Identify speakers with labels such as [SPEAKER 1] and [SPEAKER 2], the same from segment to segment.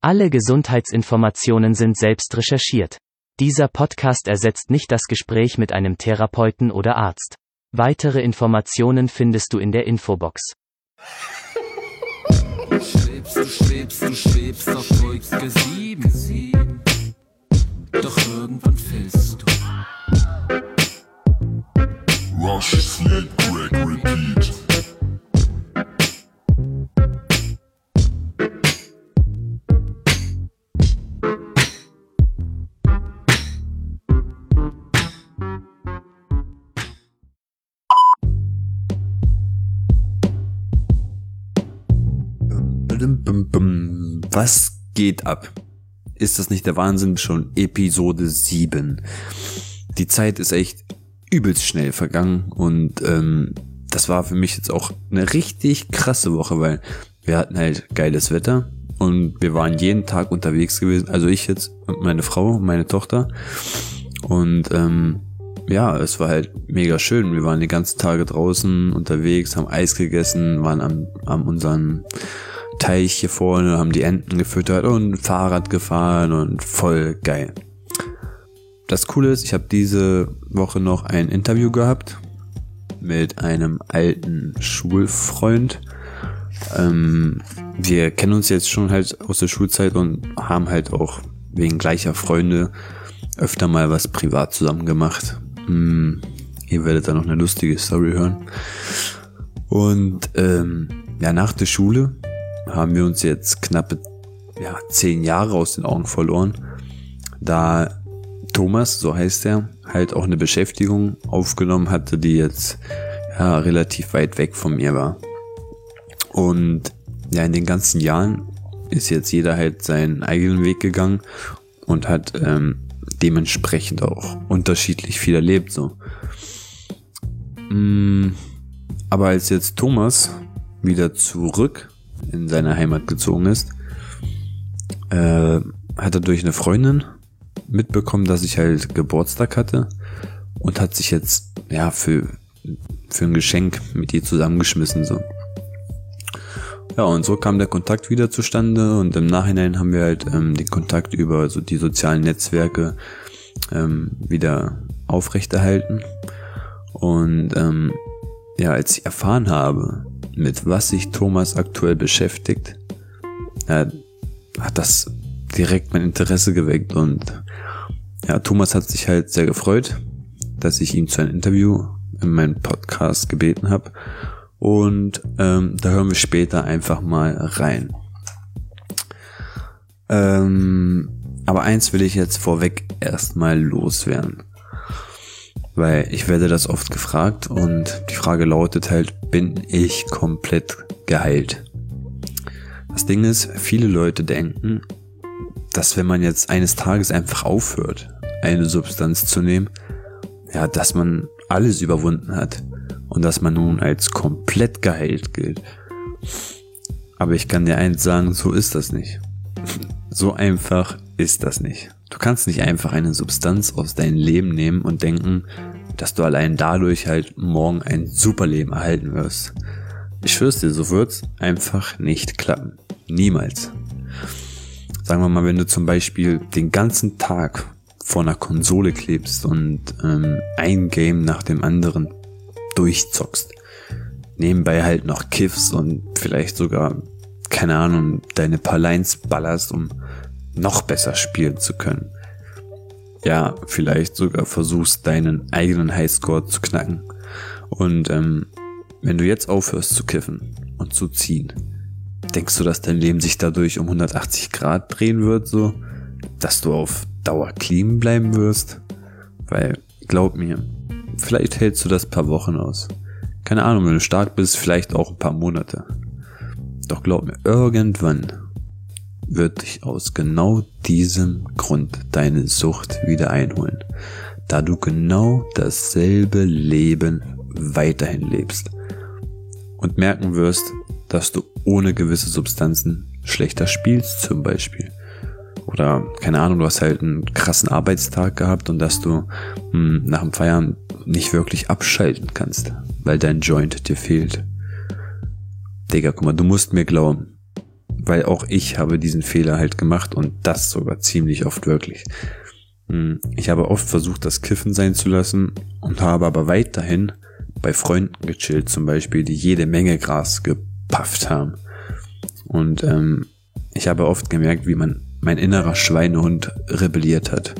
[SPEAKER 1] Alle Gesundheitsinformationen sind selbst recherchiert. Dieser Podcast ersetzt nicht das Gespräch mit einem Therapeuten oder Arzt. Weitere Informationen findest du in der Infobox.
[SPEAKER 2] Du schwebst, du schwebst, du schwebst auf Wolke 7. Doch irgendwann fällst du.
[SPEAKER 3] Rush, Sleep,
[SPEAKER 4] Was geht ab? Ist das nicht der Wahnsinn? Schon Episode 7. Die Zeit ist echt übelst schnell vergangen und ähm, das war für mich jetzt auch eine richtig krasse Woche, weil wir hatten halt geiles Wetter und wir waren jeden Tag unterwegs gewesen. Also ich jetzt und meine Frau, meine Tochter. Und ähm, ja, es war halt mega schön. Wir waren die ganzen Tage draußen unterwegs, haben Eis gegessen, waren am, am unseren Teich hier vorne, haben die Enten gefüttert und Fahrrad gefahren und voll geil. Das Coole ist, ich habe diese Woche noch ein Interview gehabt mit einem alten Schulfreund. Ähm, wir kennen uns jetzt schon halt aus der Schulzeit und haben halt auch wegen gleicher Freunde öfter mal was privat zusammen gemacht. Hm, ihr werdet da noch eine lustige Story hören. Und ähm, ja, nach der Schule haben wir uns jetzt knappe ja, zehn Jahre aus den Augen verloren, da Thomas, so heißt er, halt auch eine Beschäftigung aufgenommen hatte, die jetzt ja relativ weit weg von mir war. Und ja, in den ganzen Jahren ist jetzt jeder halt seinen eigenen Weg gegangen und hat ähm, dementsprechend auch unterschiedlich viel erlebt so. Mm, aber als jetzt Thomas wieder zurück in seine Heimat gezogen ist, äh, hat er durch eine Freundin mitbekommen, dass ich halt Geburtstag hatte und hat sich jetzt ja für für ein Geschenk mit ihr zusammengeschmissen so. Ja, und so kam der Kontakt wieder zustande und im Nachhinein haben wir halt ähm, den Kontakt über so die sozialen Netzwerke ähm, wieder aufrechterhalten. Und ähm, ja, als ich erfahren habe, mit was sich Thomas aktuell beschäftigt, ja, hat das direkt mein Interesse geweckt und ja, Thomas hat sich halt sehr gefreut, dass ich ihn zu einem Interview in meinem Podcast gebeten habe und ähm, da hören wir später einfach mal rein. Ähm, aber eins will ich jetzt vorweg erstmal loswerden. Weil ich werde das oft gefragt und die Frage lautet halt, bin ich komplett geheilt? Das Ding ist, viele Leute denken, dass wenn man jetzt eines Tages einfach aufhört, eine Substanz zu nehmen, ja, dass man alles überwunden hat und dass man nun als komplett geheilt gilt. Aber ich kann dir eins sagen, so ist das nicht. So einfach ist das nicht. Du kannst nicht einfach eine Substanz aus deinem Leben nehmen und denken, dass du allein dadurch halt morgen ein super Leben erhalten wirst. Ich schwör's dir, so wird's einfach nicht klappen. Niemals. Sagen wir mal, wenn du zum Beispiel den ganzen Tag vor einer Konsole klebst und ähm, ein Game nach dem anderen durchzockst. Nebenbei halt noch kiffst und vielleicht sogar, keine Ahnung, deine paar Lines ballerst, um noch besser spielen zu können. Ja, vielleicht sogar versuchst, deinen eigenen Highscore zu knacken. Und ähm, wenn du jetzt aufhörst zu kiffen und zu ziehen, denkst du, dass dein Leben sich dadurch um 180 Grad drehen wird, so, dass du auf Dauer clean bleiben wirst? Weil, glaub mir, vielleicht hältst du das paar Wochen aus. Keine Ahnung, wenn du stark bist, vielleicht auch ein paar Monate. Doch glaub mir, irgendwann wird dich aus genau diesem Grund deine Sucht wieder einholen, da du genau dasselbe Leben weiterhin lebst und merken wirst, dass du ohne gewisse Substanzen schlechter spielst zum Beispiel. Oder keine Ahnung, du hast halt einen krassen Arbeitstag gehabt und dass du mh, hm, nach dem Feiern nicht wirklich abschalten kannst, weil dein Joint dir fehlt. Digga, guck mal, du musst mir glauben, weil auch ich habe diesen Fehler halt gemacht und das sogar ziemlich oft wirklich. Hm, Ich habe oft versucht, das Kiffen sein zu lassen und habe aber weiterhin bei Freunden gechillt, zum Beispiel, die jede Menge Gras gepafft haben. Und ähm, ich habe oft gemerkt, wie man mein innerer Schweinehund rebelliert hat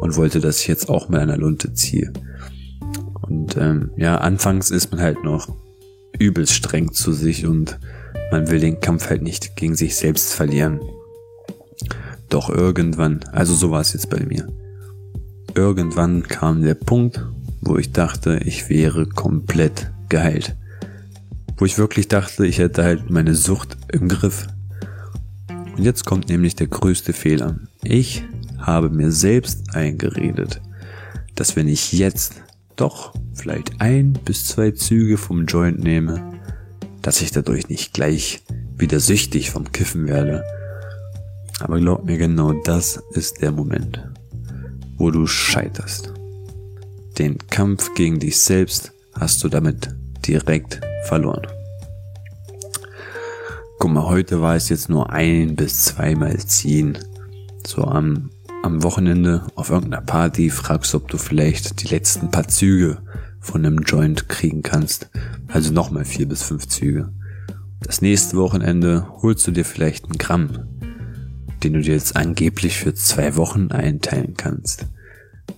[SPEAKER 4] und wollte, dass ich jetzt auch mit einer Lunte ziehe. Und ähm, ja, anfangs ist man halt noch übelst streng zu sich und man will den Kampf halt nicht gegen sich selbst verlieren. Doch irgendwann, also so war es jetzt bei mir. Irgendwann kam der Punkt, wo ich dachte, ich wäre komplett geheilt. Wo ich wirklich dachte, ich hätte halt meine Sucht im Griff. Und jetzt kommt nämlich der größte Fehler. Ich habe mir selbst eingeredet, dass wenn ich jetzt doch vielleicht ein bis zwei Züge vom Joint nehme, dass ich dadurch nicht gleich wieder süchtig vom Kiffen werde. Aber glaub mir, genau das ist der Moment, wo du scheiterst. Den Kampf gegen dich selbst hast du damit direkt verloren. Guck mal, heute war es jetzt nur ein bis zweimal ziehen. So am, am Wochenende auf irgendeiner Party fragst du, ob du vielleicht die letzten paar Züge von einem Joint kriegen kannst. Also nochmal vier bis fünf Züge. Das nächste Wochenende holst du dir vielleicht einen Gramm, den du dir jetzt angeblich für zwei Wochen einteilen kannst,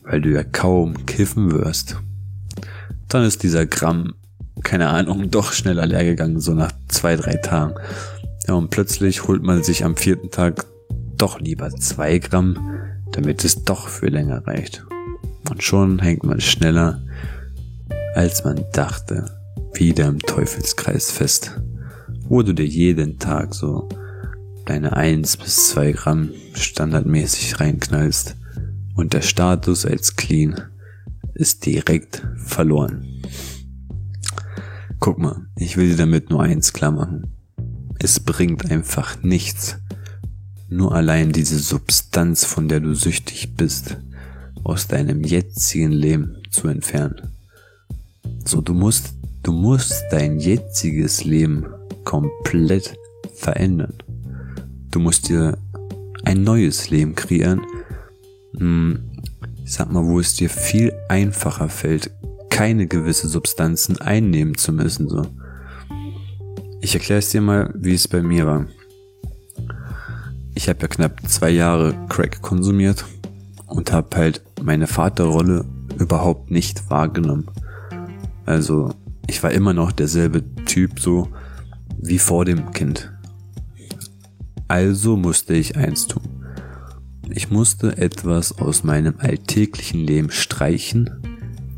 [SPEAKER 4] weil du ja kaum kiffen wirst. Dann ist dieser Gramm, keine Ahnung, doch schneller leer gegangen, so nach zwei, drei Tagen. Ja, und plötzlich holt man sich am vierten Tag doch lieber zwei Gramm, damit es doch für länger reicht. Und schon hängt man schneller, als man dachte, wieder im Teufelskreis fest, wo du dir jeden Tag so deine eins bis zwei Gramm standardmäßig reinknallst und der Status als clean ist direkt verloren. Guck mal, ich will dir damit nur eins klar machen. Es bringt einfach nichts, nur allein diese Substanz, von der du süchtig bist, aus deinem jetzigen Leben zu entfernen. So, du musst, du musst dein jetziges Leben komplett verändern. Du musst dir ein neues Leben kreieren. Hm, Ich sag mal, wo es dir viel einfacher fällt, keine gewisse Substanzen einnehmen zu müssen, so. Ich erkläre es dir mal, wie es bei mir war. Ich habe ja knapp zwei Jahre Crack konsumiert und habe halt meine Vaterrolle überhaupt nicht wahrgenommen. Also ich war immer noch derselbe Typ so wie vor dem Kind. Also musste ich eins tun. Ich musste etwas aus meinem alltäglichen Leben streichen.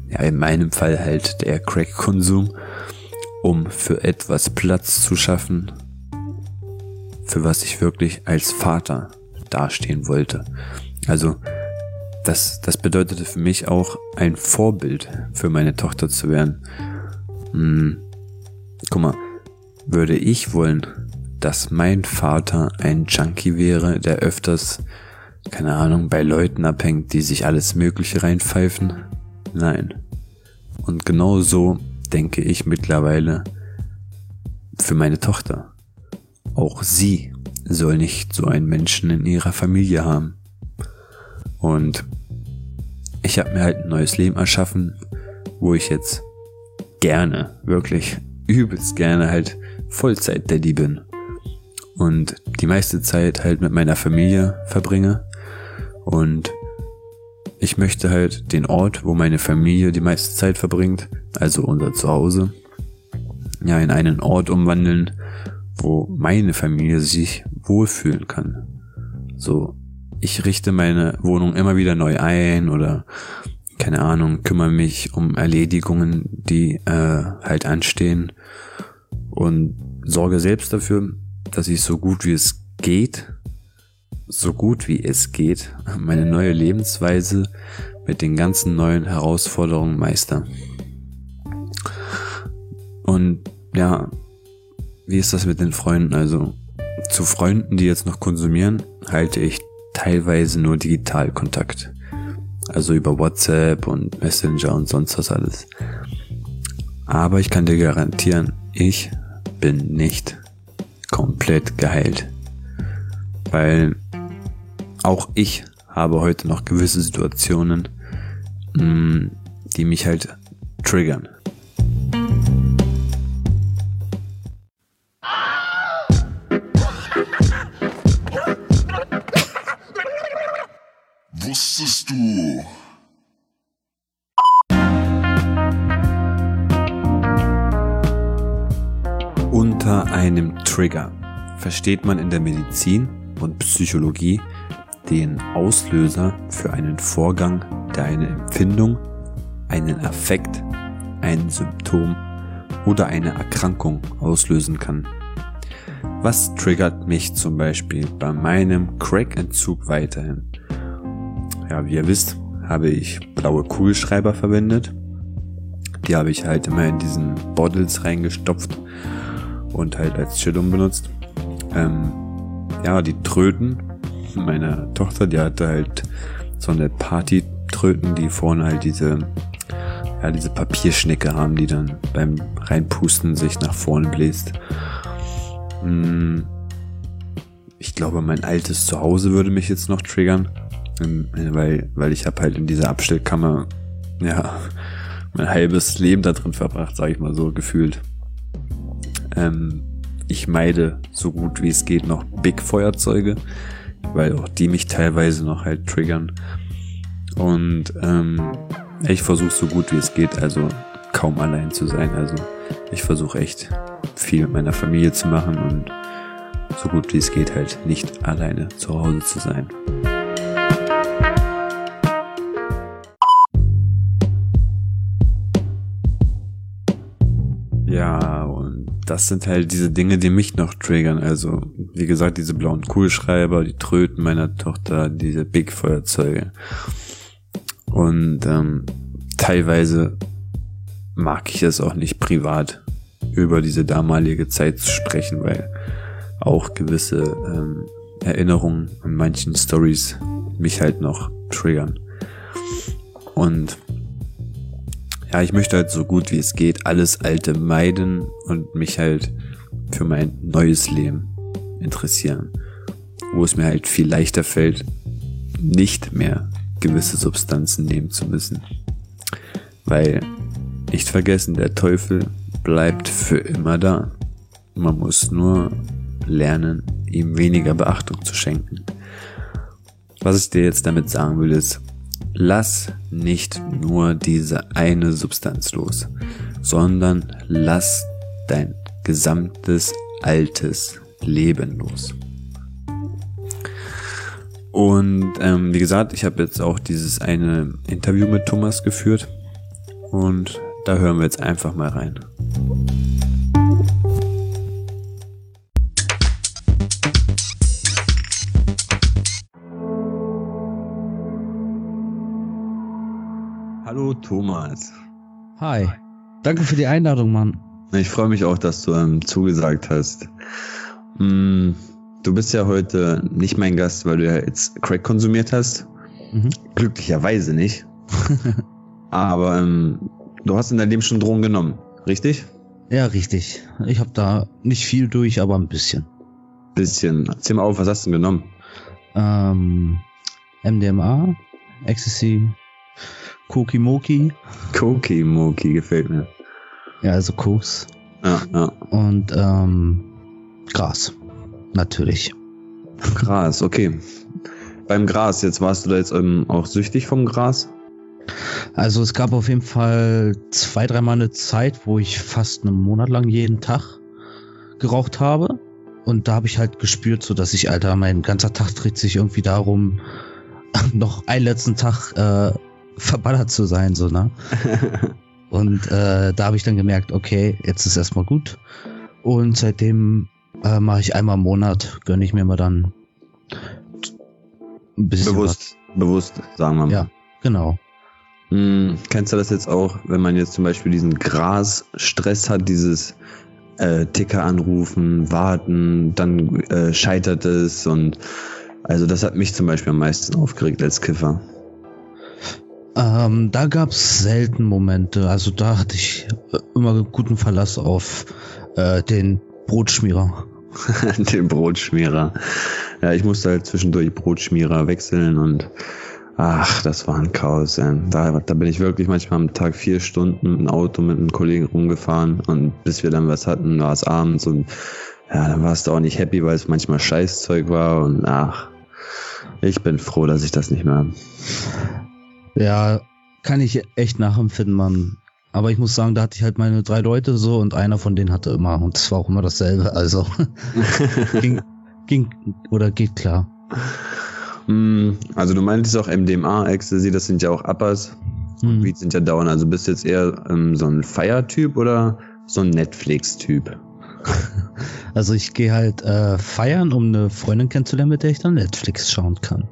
[SPEAKER 4] Ja, in meinem Fall halt der Crack-Konsum, um für etwas Platz zu schaffen, für was ich wirklich als Vater dastehen wollte. Also das, das bedeutete für mich auch ein Vorbild für meine Tochter zu werden. Hm, guck mal, würde ich wollen, dass mein Vater ein Junkie wäre, der öfters, keine Ahnung, bei Leuten abhängt, die sich alles Mögliche reinpfeifen? Nein. Und genau so denke ich mittlerweile für meine Tochter. Auch sie soll nicht so einen Menschen in ihrer Familie haben. Und ich habe mir halt ein neues Leben erschaffen, wo ich jetzt gerne, wirklich übelst gerne halt Vollzeit-Daddy bin. Und die meiste Zeit halt mit meiner Familie verbringe. Und ich möchte halt den Ort, wo meine Familie die meiste Zeit verbringt, also unser Zuhause, ja, in einen Ort umwandeln, wo meine Familie sich wohlfühlen kann. So, ich richte meine Wohnung immer wieder neu ein oder keine Ahnung, kümmere mich um Erledigungen, die äh, halt anstehen und sorge selbst dafür, dass ich so gut wie es geht, so gut wie es geht, meine neue Lebensweise mit den ganzen neuen Herausforderungen meister. Und ja, wie ist das mit den Freunden? Also zu Freunden, die jetzt noch konsumieren, halte ich teilweise nur digital Kontakt. Also über WhatsApp und Messenger und sonst was alles. Aber ich kann dir garantieren, ich bin nicht komplett geheilt weil auch ich habe heute noch gewisse Situationen, mh, die mich halt triggern.
[SPEAKER 3] Wusstest du?
[SPEAKER 4] Unter einem Trigger versteht man in der Medizin und Psychologie den Auslöser für einen Vorgang, der eine Empfindung, einen Affekt, ein Symptom oder eine Erkrankung auslösen kann. Was triggert mich zum Beispiel bei meinem Crack-Entzug weiterhin? Ja, wie ihr wisst, habe ich blaue Kugelschreiber verwendet. Die habe ich halt immer in diesen Bottles reingestopft und halt als Chillum benutzt. Ähm, ja, die Tröten meiner Tochter, die hatte halt so eine Party-Tröten, die vorne halt diese, ja, diese Papierschnecke haben, die dann beim Reinpusten sich nach vorne bläst. Hm, ich glaube, mein altes Zuhause würde mich jetzt noch triggern, weil, weil ich habe halt in dieser Abstellkammer, ja, mein halbes Leben da drin verbracht, sage ich mal so, gefühlt. Ähm, ich meide so gut wie es geht noch Big Feuerzeuge, weil auch die mich teilweise noch halt triggern. Und ähm, ich versuche so gut wie es geht, also kaum allein zu sein. Also ich versuche echt viel mit meiner Familie zu machen und so gut wie es geht halt nicht alleine zu Hause zu sein. Ja, und das sind halt diese Dinge, die mich noch triggern. Also, wie gesagt, diese blauen Kugelschreiber, die Tröten meiner Tochter, diese Big Feuerzeuge. Und ähm, teilweise mag ich es auch nicht privat über diese damalige Zeit zu sprechen, weil auch gewisse ähm, Erinnerungen an manchen Stories mich halt noch triggern. Und ja, ich möchte halt so gut wie es geht alles Alte meiden und mich halt für mein neues Leben interessieren. Wo es mir halt viel leichter fällt, nicht mehr gewisse Substanzen nehmen zu müssen. Weil, nicht vergessen, der Teufel bleibt für immer da. Man muss nur lernen, ihm weniger Beachtung zu schenken. Was ich dir jetzt damit sagen will, ist, lass nicht nur diese eine Substanz los, sondern lass dein gesamtes altes Leben los. Und ähm, wie gesagt, ich habe jetzt auch dieses eine Interview mit Thomas geführt und da hören wir jetzt einfach mal rein. Hallo Thomas.
[SPEAKER 5] Hi. Danke für die Einladung, Mann.
[SPEAKER 4] Ich freue mich auch, dass du ähm, zugesagt hast. Mm, du bist ja heute nicht mein Gast, weil du ja jetzt Crack konsumiert hast.
[SPEAKER 5] Mhm.
[SPEAKER 4] Glücklicherweise nicht. Aber ähm, du hast in deinem Leben schon Drogen genommen, richtig?
[SPEAKER 5] Ja, richtig. Ich habe da nicht viel durch, aber ein bisschen.
[SPEAKER 4] Bisschen. Erzähl mal auf, was hast du denn genommen?
[SPEAKER 5] Ähm, MDMA, Ecstasy, Kokimoki,
[SPEAKER 4] Koki Moki gefällt mir.
[SPEAKER 5] ja, also Koks
[SPEAKER 4] Ja, ja.
[SPEAKER 5] und ähm, Gras. Natürlich.
[SPEAKER 4] Gras, okay. Beim Gras, jetzt warst du da jetzt ähm, auch süchtig vom Gras?
[SPEAKER 5] Also es gab auf jeden Fall zwei, dreimal eine Zeit, wo ich fast einen Monat lang jeden Tag geraucht habe. Und da habe ich halt gespürt, so dass ich, Alter, mein ganzer Tag dreht sich irgendwie darum, noch einen letzten Tag äh, verballert zu sein, so, ne? Und äh, da habe ich dann gemerkt, okay, jetzt ist erstmal gut. Und seitdem äh, mache ich einmal im Monat, gönne ich mir mal dann ein bisschen
[SPEAKER 4] bewusst, bewusst, sagen wir
[SPEAKER 5] was.
[SPEAKER 4] mal.
[SPEAKER 5] Ja, genau.
[SPEAKER 4] Hm, kennst du das jetzt auch, wenn man jetzt zum Beispiel diesen Grasstress hat, dieses äh, Ticker anrufen, warten, dann äh, scheitert es und also das hat mich zum Beispiel am meisten aufgeregt als Kiffer.
[SPEAKER 5] Ähm, da gab's selten Momente. Also da hatte ich äh, immer guten Verlass auf äh, den Brotschmierer.
[SPEAKER 4] Den Brotschmierer. Ja, ich musste halt zwischendurch Brotschmierer wechseln und ach, das war ein Chaos. Ey. Da, da bin ich wirklich manchmal am Tag vier Stunden dem Auto mit einem Kollegen rumgefahren und bis wir dann was hatten, war es abends und ja, dann warst du auch nicht happy, weil es manchmal Scheißzeug war und ach, ich bin froh, dass ich das nicht mehr habe.
[SPEAKER 5] Ja, kann ich echt nachempfinden, Mann. Aber ich muss sagen, da hatte ich halt meine drei Leute so und einer von denen hatte immer, und es war auch immer dasselbe, also ging, ging oder geht klar.
[SPEAKER 4] Mm, Also du meintest auch MDMA, Ecstasy, das sind ja auch Uppers.
[SPEAKER 5] Hm.
[SPEAKER 4] Beats sind ja Down. Also bist du jetzt eher ähm, so ein Feiertyp oder so ein Netflix-Typ?
[SPEAKER 5] Also ich gehe halt äh, feiern, um eine Freundin kennenzulernen, mit der ich dann Netflix schauen kann.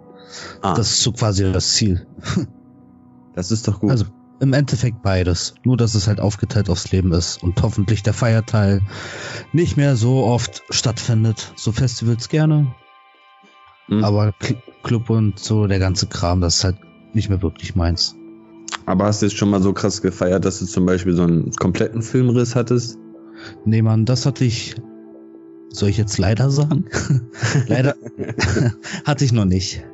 [SPEAKER 4] Ah,
[SPEAKER 5] Das ist so quasi das Ziel.
[SPEAKER 4] das ist doch gut.
[SPEAKER 5] Also im Endeffekt beides. Nur, dass es halt aufgeteilt aufs Leben ist und hoffentlich der Feierteil nicht mehr so oft stattfindet. So Festivals gerne,
[SPEAKER 4] Mhm.
[SPEAKER 5] aber Cl- Club und so der ganze Kram, das ist halt nicht mehr wirklich meins.
[SPEAKER 4] Aber hast du jetzt schon mal so krass gefeiert, dass du zum Beispiel so einen kompletten Filmriss hattest?
[SPEAKER 5] Nee, Mann, das hatte ich. Soll ich jetzt leider sagen? leider hatte ich noch nicht.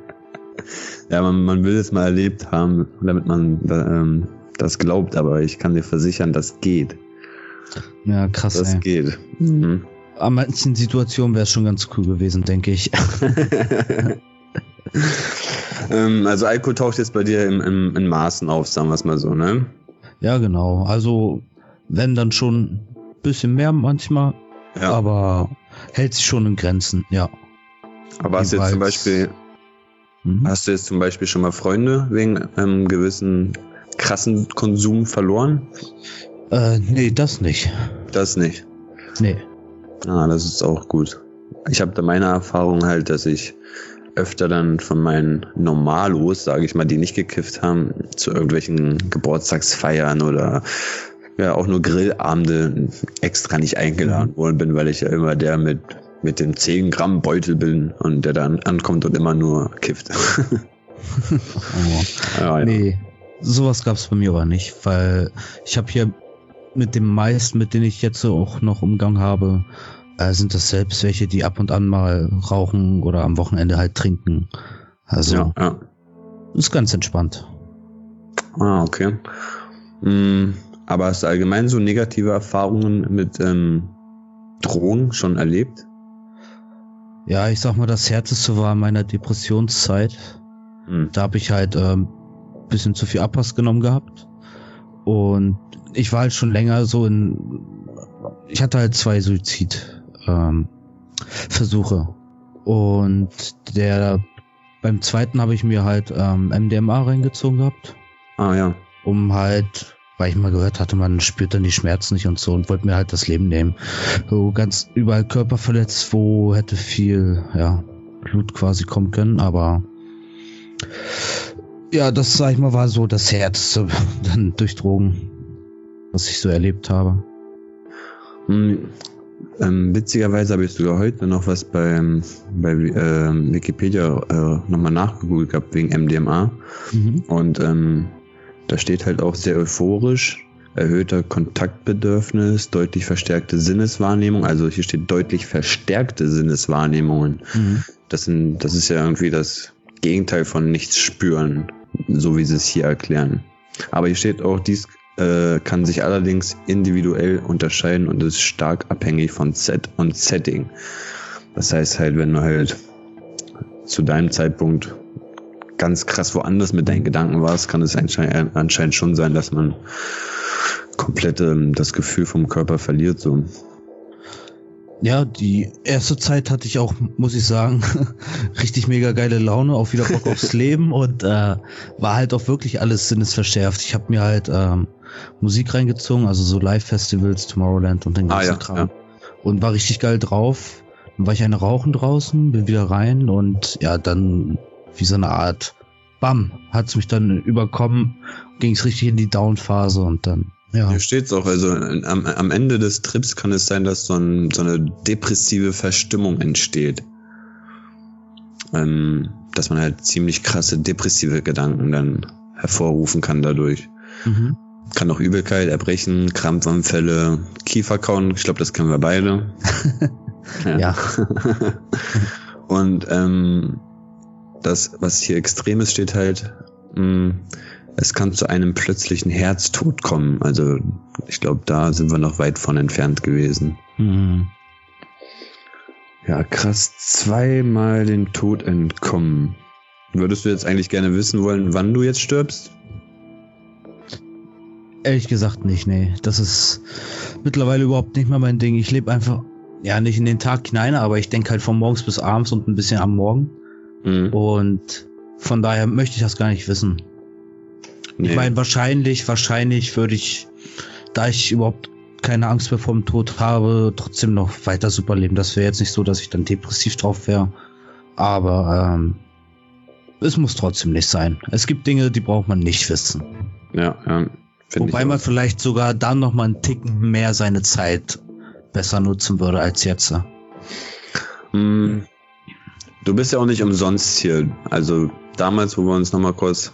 [SPEAKER 4] Ja, man, man will es mal erlebt haben, damit man ähm, das glaubt, aber ich kann dir versichern, das geht.
[SPEAKER 5] Ja, krass,
[SPEAKER 4] Das
[SPEAKER 5] ey.
[SPEAKER 4] geht. Mhm.
[SPEAKER 5] An manchen Situationen wäre es schon ganz cool gewesen, denke ich.
[SPEAKER 4] ähm, also Alkohol taucht jetzt bei dir im, im, in Maßen auf, sagen wir es mal so, ne?
[SPEAKER 5] ja, genau. Also, wenn dann schon ein bisschen mehr manchmal,
[SPEAKER 4] Ja. Aber,
[SPEAKER 5] aber hält sich schon in Grenzen, ja.
[SPEAKER 4] hast du jetzt zum Beispiel,
[SPEAKER 5] Mhm.
[SPEAKER 4] hast du jetzt zum Beispiel schon mal Freunde wegen einem gewissen krassen Konsum verloren?
[SPEAKER 5] Äh, nee, das nicht.
[SPEAKER 4] Das nicht.
[SPEAKER 5] Nee.
[SPEAKER 4] Ah, das ist auch gut. Ich habe da meine Erfahrung halt, dass ich öfter dann von meinen Normalos, sage ich mal, die nicht gekifft haben, zu irgendwelchen Geburtstagsfeiern oder ja auch nur Grillabende extra nicht eingeladen worden bin, weil ich ja immer der mit mit dem 10 Gramm Beutel bin und der dann ankommt und immer nur kifft.
[SPEAKER 5] Oh.
[SPEAKER 4] ja, ja.
[SPEAKER 5] Nee, sowas gab's bei mir aber nicht, weil ich habe hier mit den meisten, mit denen ich jetzt auch noch Umgang habe, äh, sind das selbst welche, die ab und an mal rauchen oder am Wochenende halt trinken. Also
[SPEAKER 4] ja, ja.
[SPEAKER 5] ist ganz entspannt.
[SPEAKER 4] Ah, okay. Mm, aber hast du allgemein so negative Erfahrungen mit ähm, Drogen schon erlebt?
[SPEAKER 5] Ja, ich sag mal, das härteste war in meiner Depressionszeit.
[SPEAKER 4] Hm.
[SPEAKER 5] Da habe ich halt ähm, bisschen zu viel Abpass genommen gehabt. Und ich war halt schon länger so in. Ich hatte halt zwei Suizid ähm. Und der beim zweiten habe ich mir halt ähm, MDMA reingezogen gehabt,
[SPEAKER 4] Ah ja.
[SPEAKER 5] um halt, weil ich mal gehört hatte, man spürt dann die Schmerzen nicht und so und wollte mir halt das Leben nehmen. So ganz überall Körper verletzt, wo hätte viel, ja, Blut quasi kommen können, aber ja, das sag ich mal war so das Härteste dann durch Drogen, was ich so erlebt habe.
[SPEAKER 4] Hm, ähm, witzigerweise habe ich sogar heute noch was beim, bei ähm, Wikipedia äh, nochmal nachgegoogelt gehabt wegen MDMA.
[SPEAKER 5] Mhm.
[SPEAKER 4] Und ähm, da steht halt auch sehr euphorisch, erhöhter Kontaktbedürfnis, deutlich verstärkte Sinneswahrnehmung. Also hier steht deutlich verstärkte Sinneswahrnehmungen.
[SPEAKER 5] Mhm.
[SPEAKER 4] Das, sind, das ist ja irgendwie das Gegenteil von nichts spüren, so wie sie es hier erklären. Aber hier steht auch, dies äh, kann sich allerdings individuell unterscheiden und ist stark abhängig von Set und Setting. Das heißt halt, wenn du halt zu deinem Zeitpunkt ganz krass woanders mit deinen Gedanken warst, kann es anscheinend, anscheinend schon sein, dass man komplett ähm, das Gefühl vom Körper verliert. So.
[SPEAKER 5] Ja, die erste Zeit hatte ich auch, muss ich sagen, richtig mega geile Laune, auch wieder Bock aufs Leben und äh, war halt auch wirklich alles sinnesverschärft. Ich habe mir halt ähm, Musik reingezogen, also so Live-Festivals, Tomorrowland und den
[SPEAKER 4] Ah,
[SPEAKER 5] ganzen
[SPEAKER 4] ja,
[SPEAKER 5] Kram.
[SPEAKER 4] ja.
[SPEAKER 5] Und war richtig geil drauf. Dann war ich eine rauchen draußen, bin wieder rein und ja, dann wie so eine Art Bam, hat's mich dann überkommen, ging's richtig in die Down-Phase und dann, ja.
[SPEAKER 4] Hier steht's auch, also am, am Ende des Trips kann es sein, dass so, ein, so eine depressive Verstimmung entsteht. Ähm, dass man halt ziemlich krasse depressive Gedanken dann hervorrufen kann dadurch.
[SPEAKER 5] Mhm.
[SPEAKER 4] Kann auch Übelkeit, Erbrechen, Krampfanfälle, Kieferkauen, ich glaube, das kennen wir beide.
[SPEAKER 5] Ja.
[SPEAKER 4] Und ähm, das, was hier extrem ist, steht halt, mh, es kann zu einem plötzlichen Herztod kommen. Also ich glaube, da sind wir noch weit von entfernt gewesen.
[SPEAKER 5] Hm.
[SPEAKER 4] Ja, krass. Zweimal den Tod entkommen. Würdest du jetzt eigentlich gerne wissen wollen, wann du jetzt stirbst?
[SPEAKER 5] Ehrlich gesagt nicht, nee. Das ist mittlerweile überhaupt nicht mehr mein Ding. Ich lebe einfach, ja, nicht in den Tag hinein, aber ich denke halt von morgens bis abends und ein bisschen am Morgen.
[SPEAKER 4] Mhm.
[SPEAKER 5] Und von daher möchte ich das gar nicht wissen.
[SPEAKER 4] Nee.
[SPEAKER 5] Ich meine, wahrscheinlich, wahrscheinlich würde ich, da ich überhaupt keine Angst mehr vor dem Tod habe, trotzdem noch weiter super leben. Das wäre jetzt nicht so, dass ich dann depressiv drauf wäre. Aber ähm, es muss trotzdem nicht sein. Es gibt Dinge, die braucht man nicht wissen.
[SPEAKER 4] ja, ja.
[SPEAKER 5] Wobei man vielleicht sogar dann noch mal einen Ticken mehr seine Zeit besser nutzen würde als jetzt.
[SPEAKER 4] Hm, Du bist ja auch nicht umsonst hier. Also damals, wo wir uns nochmal kurz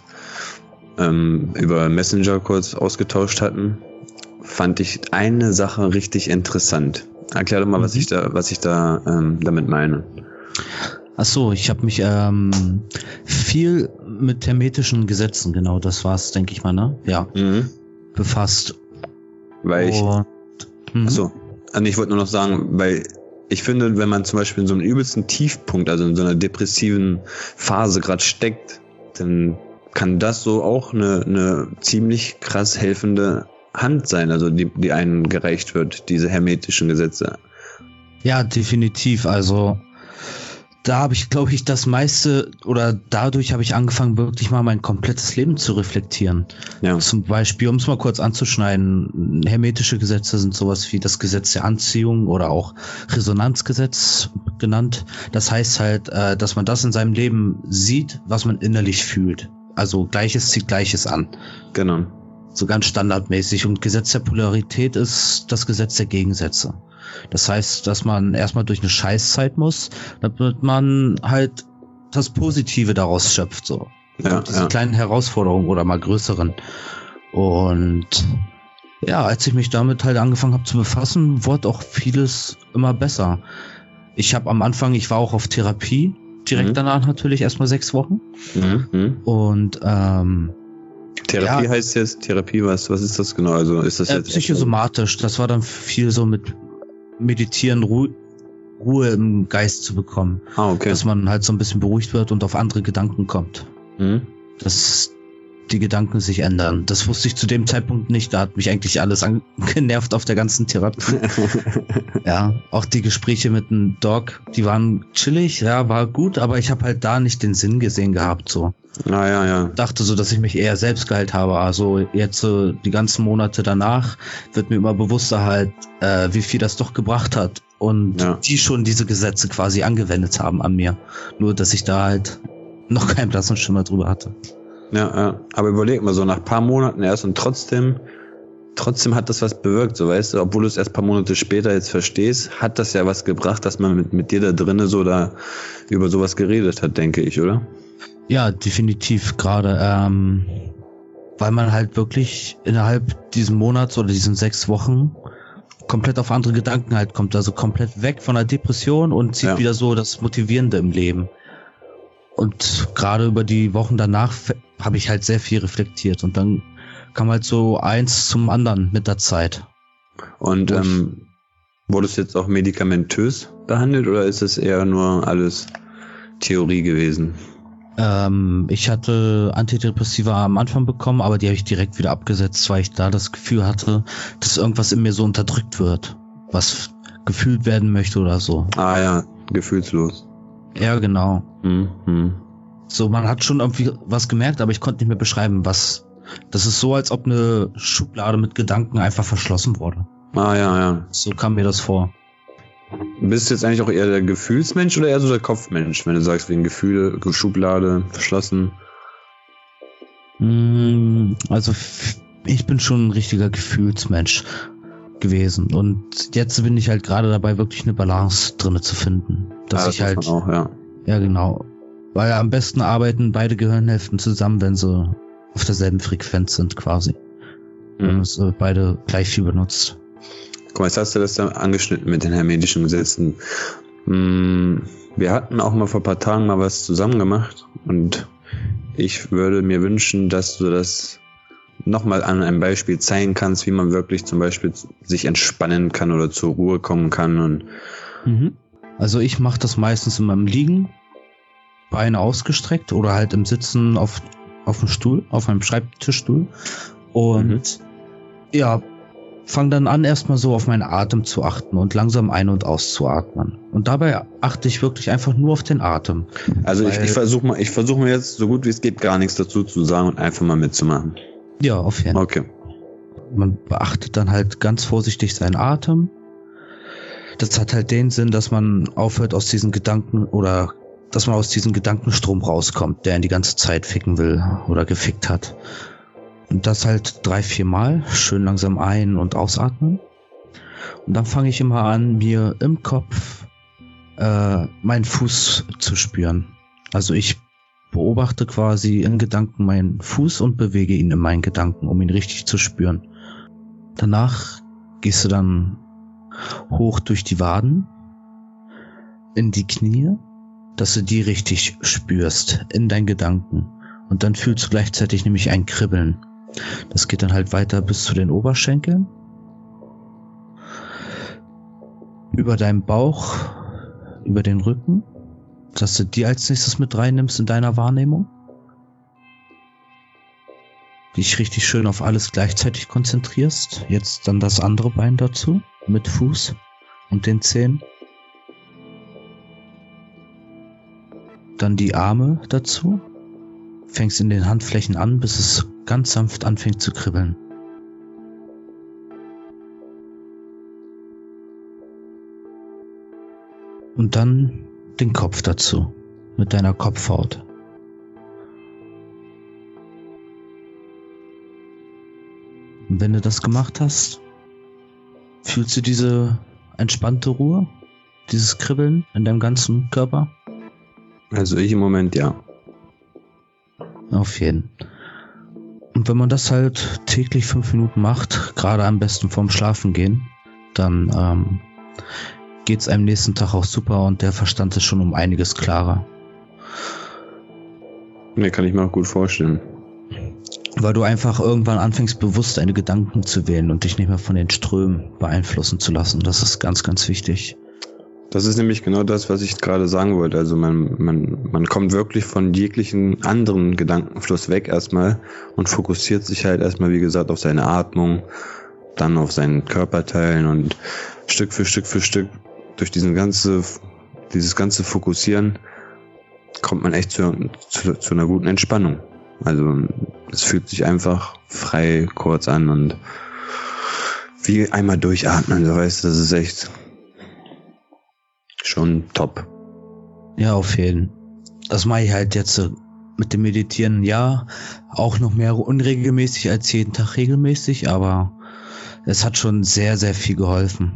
[SPEAKER 4] ähm, über Messenger kurz ausgetauscht hatten, fand ich eine Sache richtig interessant. Erklär doch mal, was
[SPEAKER 5] Mhm.
[SPEAKER 4] ich da, was ich da ähm, damit meine.
[SPEAKER 5] Ach so, ich habe mich ähm, viel mit hermetischen Gesetzen, genau, das war's, denke ich mal, ne? Ja,
[SPEAKER 4] Mhm.
[SPEAKER 5] befasst.
[SPEAKER 4] Weil ich,
[SPEAKER 5] Und, mhm.
[SPEAKER 4] Achso. Und ich wollte nur noch sagen, weil ich finde, wenn man zum Beispiel in so einem übelsten Tiefpunkt, also in so einer depressiven Phase gerade steckt, dann kann das so auch eine, eine ziemlich krass helfende Hand sein, also die, die einem gereicht wird, diese hermetischen Gesetze.
[SPEAKER 5] Ja, definitiv. Also da habe ich, glaube ich, das meiste oder dadurch habe ich angefangen, wirklich mal mein komplettes Leben zu reflektieren.
[SPEAKER 4] Ja.
[SPEAKER 5] Zum Beispiel, um es mal kurz anzuschneiden, hermetische Gesetze sind sowas wie das Gesetz der Anziehung oder auch Resonanzgesetz genannt. Das heißt halt, äh, dass man das in seinem Leben sieht, was man innerlich fühlt. Also Gleiches zieht Gleiches an.
[SPEAKER 4] Genau.
[SPEAKER 5] So ganz standardmäßig. Und Gesetz der Polarität ist das Gesetz der Gegensätze. Das heißt, dass man erstmal durch eine Scheißzeit muss, damit man halt das Positive daraus schöpft, so.
[SPEAKER 4] Ja,
[SPEAKER 5] Diese
[SPEAKER 4] ja.
[SPEAKER 5] kleinen Herausforderungen oder mal größeren. Und ja, als ich mich damit halt angefangen habe zu befassen, wurde auch vieles immer besser. Ich habe am Anfang, ich war auch auf Therapie, direkt
[SPEAKER 4] Mhm.
[SPEAKER 5] danach natürlich erstmal sechs Wochen.
[SPEAKER 4] Mhm. Mhm.
[SPEAKER 5] Und ähm,
[SPEAKER 4] Therapie
[SPEAKER 5] Ja.
[SPEAKER 4] heißt jetzt, Therapie, was, was ist das genau? Also ist das
[SPEAKER 5] Äh,
[SPEAKER 4] jetzt
[SPEAKER 5] psychosomatisch, das war dann viel so mit Meditieren, Ruhe, Ruhe im Geist zu bekommen.
[SPEAKER 4] Ah, okay.
[SPEAKER 5] Dass man halt so ein bisschen beruhigt wird und auf andere Gedanken kommt.
[SPEAKER 4] Mhm.
[SPEAKER 5] Dass die Gedanken sich ändern. Das wusste ich zu dem Zeitpunkt nicht. Da hat mich eigentlich alles angenervt auf der ganzen Therapie. ja, auch die Gespräche mit dem Doc, die waren chillig, ja, war gut, aber ich habe halt da nicht den Sinn gesehen gehabt, so.
[SPEAKER 4] Ah, ja, ja.
[SPEAKER 5] dachte so, dass ich mich eher selbst geheilt habe. Also jetzt so die ganzen Monate danach wird mir immer bewusster halt, äh, wie viel das doch gebracht hat. Und
[SPEAKER 4] Ja.
[SPEAKER 5] die schon diese Gesetze quasi angewendet haben an mir. Nur, dass ich da halt noch keinen blassen Schimmer drüber hatte.
[SPEAKER 4] Ja, ja. Aber überleg mal, so nach paar Monaten erst und trotzdem, trotzdem hat das was bewirkt, so weißt du, obwohl du es erst paar Monate später jetzt verstehst, hat das ja was gebracht, dass man mit, mit dir da drinnen so da über sowas geredet hat, denke ich, oder?
[SPEAKER 5] Ja, definitiv gerade, ähm, weil man halt wirklich innerhalb diesen Monats oder diesen sechs Wochen komplett auf andere Gedanken halt kommt, also komplett weg von der Depression und sieht
[SPEAKER 4] Ja.
[SPEAKER 5] wieder so das Motivierende im Leben. Und gerade über die Wochen danach habe ich halt sehr viel reflektiert und dann kam halt so eins zum anderen mit der Zeit.
[SPEAKER 4] Und ähm, wurdest du jetzt auch medikamentös behandelt oder ist es eher nur alles Theorie gewesen?
[SPEAKER 5] Ähm, ich hatte Antidepressiva am Anfang bekommen, aber die habe ich direkt wieder abgesetzt, weil ich da das Gefühl hatte, dass irgendwas in mir so unterdrückt wird, was gefühlt werden möchte oder so.
[SPEAKER 4] Ah ja, gefühlslos.
[SPEAKER 5] Ja, genau.
[SPEAKER 4] Hm, hm.
[SPEAKER 5] So, man hat schon irgendwie was gemerkt, aber ich konnte nicht mehr beschreiben, was. Das ist so, als ob eine Schublade mit Gedanken einfach verschlossen wurde.
[SPEAKER 4] Ah ja, ja.
[SPEAKER 5] So kam mir das vor.
[SPEAKER 4] Bist du jetzt eigentlich auch eher der Gefühlsmensch oder eher so der Kopfmensch, wenn du sagst, wegen Gefühle, Schublade, verschlossen?
[SPEAKER 5] Mm, Also, ich bin schon ein richtiger Gefühlsmensch gewesen. Und jetzt bin ich halt gerade dabei, wirklich eine Balance drinne zu finden. Dass
[SPEAKER 4] Ah,
[SPEAKER 5] ich
[SPEAKER 4] muss
[SPEAKER 5] halt.
[SPEAKER 4] Auch, ja.
[SPEAKER 5] Ja, genau. Weil am besten arbeiten beide Gehirnhälften zusammen, wenn sie auf derselben Frequenz sind, quasi. Wenn
[SPEAKER 4] Mhm.
[SPEAKER 5] man es beide gleich viel benutzt.
[SPEAKER 4] Guck mal, jetzt hast du das da angeschnitten mit den hermetischen Gesetzen. Hm, Wir hatten auch mal vor ein paar Tagen mal was zusammen gemacht und ich würde mir wünschen, dass du das nochmal an einem Beispiel zeigen kannst, wie man wirklich zum Beispiel sich entspannen kann oder zur Ruhe kommen kann und
[SPEAKER 5] Mhm. Also ich mache das meistens in meinem Liegen, Beine ausgestreckt oder halt im Sitzen auf, auf dem Stuhl, auf meinem Schreibtischstuhl. Und
[SPEAKER 4] Mhm.
[SPEAKER 5] ja, fang dann an, erstmal so auf meinen Atem zu achten und langsam ein- und auszuatmen. Und dabei achte ich wirklich einfach nur auf den Atem.
[SPEAKER 4] Also ich, ich versuche mal, ich versuche mir jetzt so gut wie es geht gar nichts dazu zu sagen und einfach mal mitzumachen.
[SPEAKER 5] Ja, auf jeden Fall.
[SPEAKER 4] Okay.
[SPEAKER 5] Man beachtet dann halt ganz vorsichtig seinen Atem. Das hat halt den Sinn, dass man aufhört aus diesen Gedanken oder dass man aus diesem Gedankenstrom rauskommt, der ihn die ganze Zeit ficken will oder gefickt hat. Und das halt drei, vier Mal, schön langsam ein- und ausatmen. Und dann fange ich immer an, mir im Kopf äh, meinen Fuß zu spüren. Also ich beobachte quasi in Gedanken meinen Fuß und bewege ihn in meinen Gedanken, um ihn richtig zu spüren. Danach gehst du dann hoch durch die Waden, in die Knie, dass du die richtig spürst, in deinen Gedanken. Und dann fühlst du gleichzeitig nämlich ein Kribbeln. Das geht dann halt weiter bis zu den Oberschenkeln. Über deinem Bauch, über den Rücken, dass du die als nächstes mit reinnimmst in deiner Wahrnehmung. Dich richtig schön auf alles gleichzeitig konzentrierst. Jetzt dann das andere Bein dazu, mit Fuß und den Zehen. Dann die Arme dazu. Fängst in den Handflächen an, bis es ganz sanft anfängt zu kribbeln. Und dann den Kopf dazu, mit deiner Kopfhaut. Und wenn du das gemacht hast, fühlst du diese entspannte Ruhe, dieses Kribbeln in deinem ganzen Körper?
[SPEAKER 4] Also ich im Moment ja.
[SPEAKER 5] Auf jeden. Und wenn man das halt täglich fünf Minuten macht, gerade am besten vorm Schlafen gehen, dann ähm, geht's einem nächsten Tag auch super und der Verstand ist schon um einiges klarer.
[SPEAKER 4] Nee, kann ich mir auch gut vorstellen.
[SPEAKER 5] Weil du einfach irgendwann anfängst, bewusst deine Gedanken zu wählen und dich nicht mehr von den Strömen beeinflussen zu lassen. Das ist ganz, ganz wichtig.
[SPEAKER 4] Das ist nämlich genau das, was ich gerade sagen wollte. Also man, man, man kommt wirklich von jeglichen anderen Gedankenfluss weg erstmal und fokussiert sich halt erstmal, wie gesagt, auf seine Atmung, dann auf seinen Körperteilen und Stück für Stück für Stück durch diesen ganze, dieses ganze Fokussieren kommt man echt zu, zu, zu einer guten Entspannung. Also es fühlt sich einfach frei kurz an und wie einmal durchatmen, so weißt du, das ist echt schon top.
[SPEAKER 5] Ja, auf jeden. Das mache ich halt jetzt mit dem Meditieren, ja, auch noch mehr unregelmäßig als jeden Tag regelmäßig, aber es hat schon sehr, sehr viel geholfen.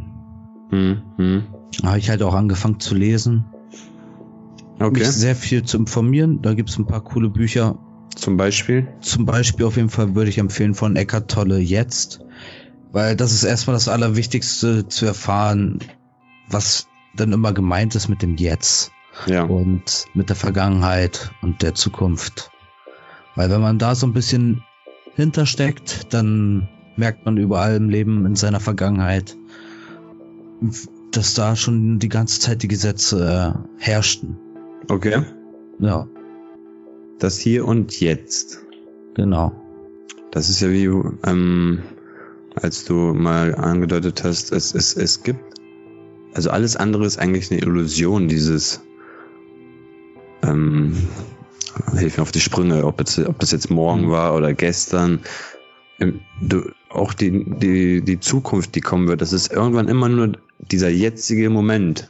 [SPEAKER 4] Hm, hm.
[SPEAKER 5] Habe ich halt auch angefangen zu lesen,
[SPEAKER 4] Okay.
[SPEAKER 5] mich sehr viel zu informieren. Da gibt's ein paar coole Bücher.
[SPEAKER 4] Zum Beispiel.
[SPEAKER 5] Zum Beispiel auf jeden Fall würde ich empfehlen von Eckart Tolle jetzt, weil das ist erstmal das Allerwichtigste zu erfahren, was dann immer gemeint ist mit dem Jetzt
[SPEAKER 4] Ja.
[SPEAKER 5] und mit der Vergangenheit und der Zukunft. Weil wenn man da so ein bisschen hintersteckt, dann merkt man überall im Leben in seiner Vergangenheit, dass da schon die ganze Zeit die Gesetze äh, herrschten.
[SPEAKER 4] Okay.
[SPEAKER 5] Ja,
[SPEAKER 4] Das hier und jetzt.
[SPEAKER 5] genau.
[SPEAKER 4] Das ist ja wie, ähm, als du mal angedeutet hast, es, es, es gibt, also alles andere ist eigentlich eine Illusion, dieses, ähm, hilf mir auf die Sprünge, ob, jetzt, ob das jetzt morgen
[SPEAKER 5] Mhm.
[SPEAKER 4] war oder gestern. Ähm, Du, auch die, die, die Zukunft, die kommen wird, das ist irgendwann immer nur dieser jetzige Moment.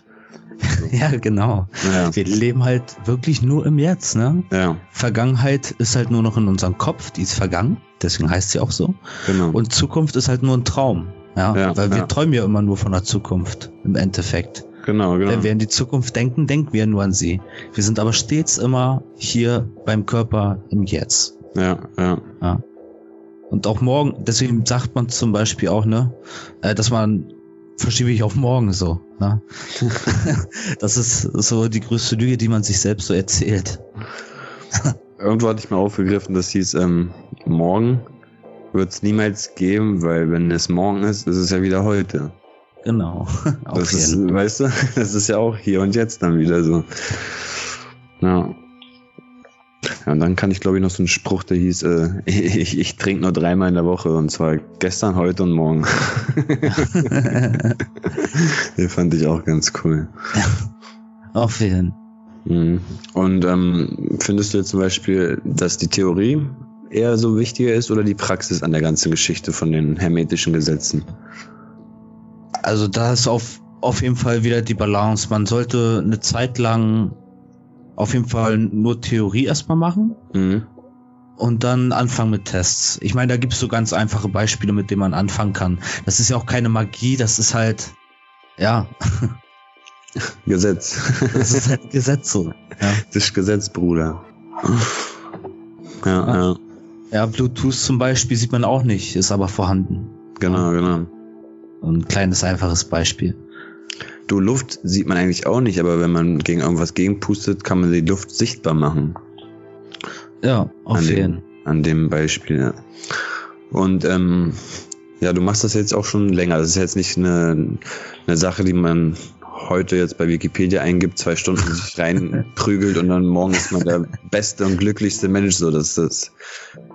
[SPEAKER 5] Ja, genau.
[SPEAKER 4] Ja,
[SPEAKER 5] Wir leben halt wirklich nur im Jetzt, ne?
[SPEAKER 4] ja
[SPEAKER 5] Vergangenheit ist halt nur noch in unserem Kopf, die ist vergangen, deswegen heißt sie auch so.
[SPEAKER 4] genau.
[SPEAKER 5] Und Zukunft ist halt nur ein Traum. Ja,
[SPEAKER 4] Ja,
[SPEAKER 5] weil wir
[SPEAKER 4] ja.
[SPEAKER 5] träumen ja immer nur von der Zukunft, im Endeffekt.
[SPEAKER 4] genau, genau.
[SPEAKER 5] Wenn wir an die Zukunft denken, denken wir nur an sie. Wir sind aber stets immer hier beim Körper im Jetzt.
[SPEAKER 4] Ja, ja.
[SPEAKER 5] Ja. Und auch morgen, deswegen sagt man zum Beispiel auch, ne, äh, dass man verschiebe ich auf morgen so. Ne? das ist so die größte Lüge, die man sich selbst so erzählt.
[SPEAKER 4] Irgendwo hatte ich mal aufgegriffen, das hieß, ähm, morgen wird es niemals geben, weil wenn es morgen ist, ist es ja wieder heute.
[SPEAKER 5] Genau. Auf
[SPEAKER 4] Das ist, weißt du, das ist ja auch hier und jetzt dann wieder so. Ja. Ja, und dann kann ich glaube ich noch so einen Spruch, der hieß, äh, ich, ich trinke nur dreimal in der Woche und zwar gestern, heute und morgen. Den fand ich auch ganz cool.
[SPEAKER 5] Auf jeden.
[SPEAKER 4] Mhm. Und ähm, findest du jetzt zum Beispiel, dass die Theorie eher so wichtiger ist oder die Praxis an der ganzen Geschichte von den hermetischen Gesetzen?
[SPEAKER 5] Also da ist auf, auf jeden Fall wieder die Balance. Man sollte eine Zeit lang auf jeden Fall nur Theorie erstmal machen
[SPEAKER 4] Mhm.
[SPEAKER 5] und dann anfangen mit Tests. Ich meine, da gibt es so ganz einfache Beispiele, mit denen man anfangen kann. Das ist ja auch keine Magie, das ist halt, ja,
[SPEAKER 4] Gesetz.
[SPEAKER 5] das ist halt Gesetz so. Ja.
[SPEAKER 4] Das ist Gesetz, Bruder. Ja, ja,
[SPEAKER 5] ja, Bluetooth zum Beispiel sieht man auch nicht, ist aber vorhanden.
[SPEAKER 4] genau, genau.
[SPEAKER 5] Ein kleines, einfaches Beispiel.
[SPEAKER 4] Du, Luft sieht man eigentlich auch nicht, aber wenn man gegen irgendwas gegenpustet, kann man die Luft sichtbar machen.
[SPEAKER 5] Ja, auf
[SPEAKER 4] an
[SPEAKER 5] jeden
[SPEAKER 4] dem, an dem Beispiel. Ja. Und ähm, ja, du machst das jetzt auch schon länger. Das ist jetzt nicht eine, eine Sache, die man heute jetzt bei Wikipedia eingibt, zwei Stunden sich reinprügelt und dann morgen ist man der beste und glücklichste Mensch. So, das,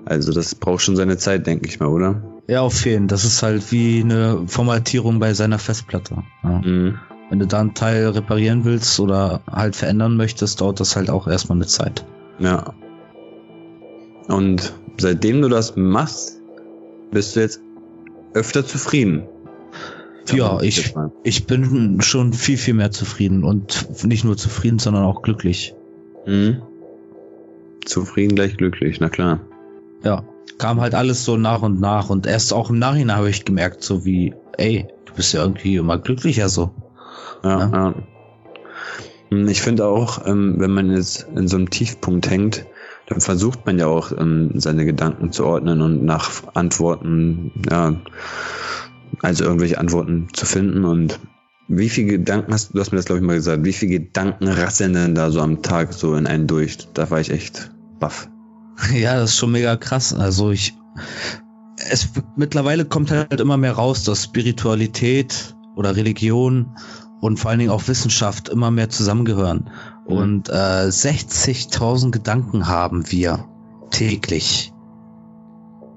[SPEAKER 4] also das braucht schon seine Zeit, denke ich mal, oder?
[SPEAKER 5] Ja, auf jeden. Das ist halt wie eine Formatierung bei seiner Festplatte. Ja.
[SPEAKER 4] Mhm.
[SPEAKER 5] Wenn du da einen Teil reparieren willst oder halt verändern möchtest, dauert das halt auch erstmal eine Zeit.
[SPEAKER 4] Ja. Und seitdem du das machst, bist du jetzt öfter zufrieden.
[SPEAKER 5] Ja, ich, ich bin schon viel, viel mehr zufrieden und nicht nur zufrieden, sondern auch glücklich.
[SPEAKER 4] Mhm. Zufrieden gleich glücklich, na klar.
[SPEAKER 5] Ja, kam halt alles so nach und nach und erst auch im Nachhinein habe ich gemerkt, so wie, ey, du bist ja irgendwie immer glücklicher so.
[SPEAKER 4] Ja,
[SPEAKER 5] Ja.
[SPEAKER 4] ja. Hm, Ich finde auch, ähm, wenn man jetzt in so einem Tiefpunkt hängt, dann versucht man ja auch, ähm, seine Gedanken zu ordnen und nach Antworten, ja, also irgendwelche Antworten zu finden. Und wie viele Gedanken hast du, hast mir das glaube ich mal gesagt, wie viele Gedanken rasseln denn da so am Tag so in einen durch? Da war ich echt baff.
[SPEAKER 5] Ja, das ist schon mega krass. Also ich, es mittlerweile kommt halt immer mehr raus, dass Spiritualität oder Religion und vor allen Dingen auch Wissenschaft immer mehr zusammengehören. Und äh, 60.000 Gedanken haben wir täglich.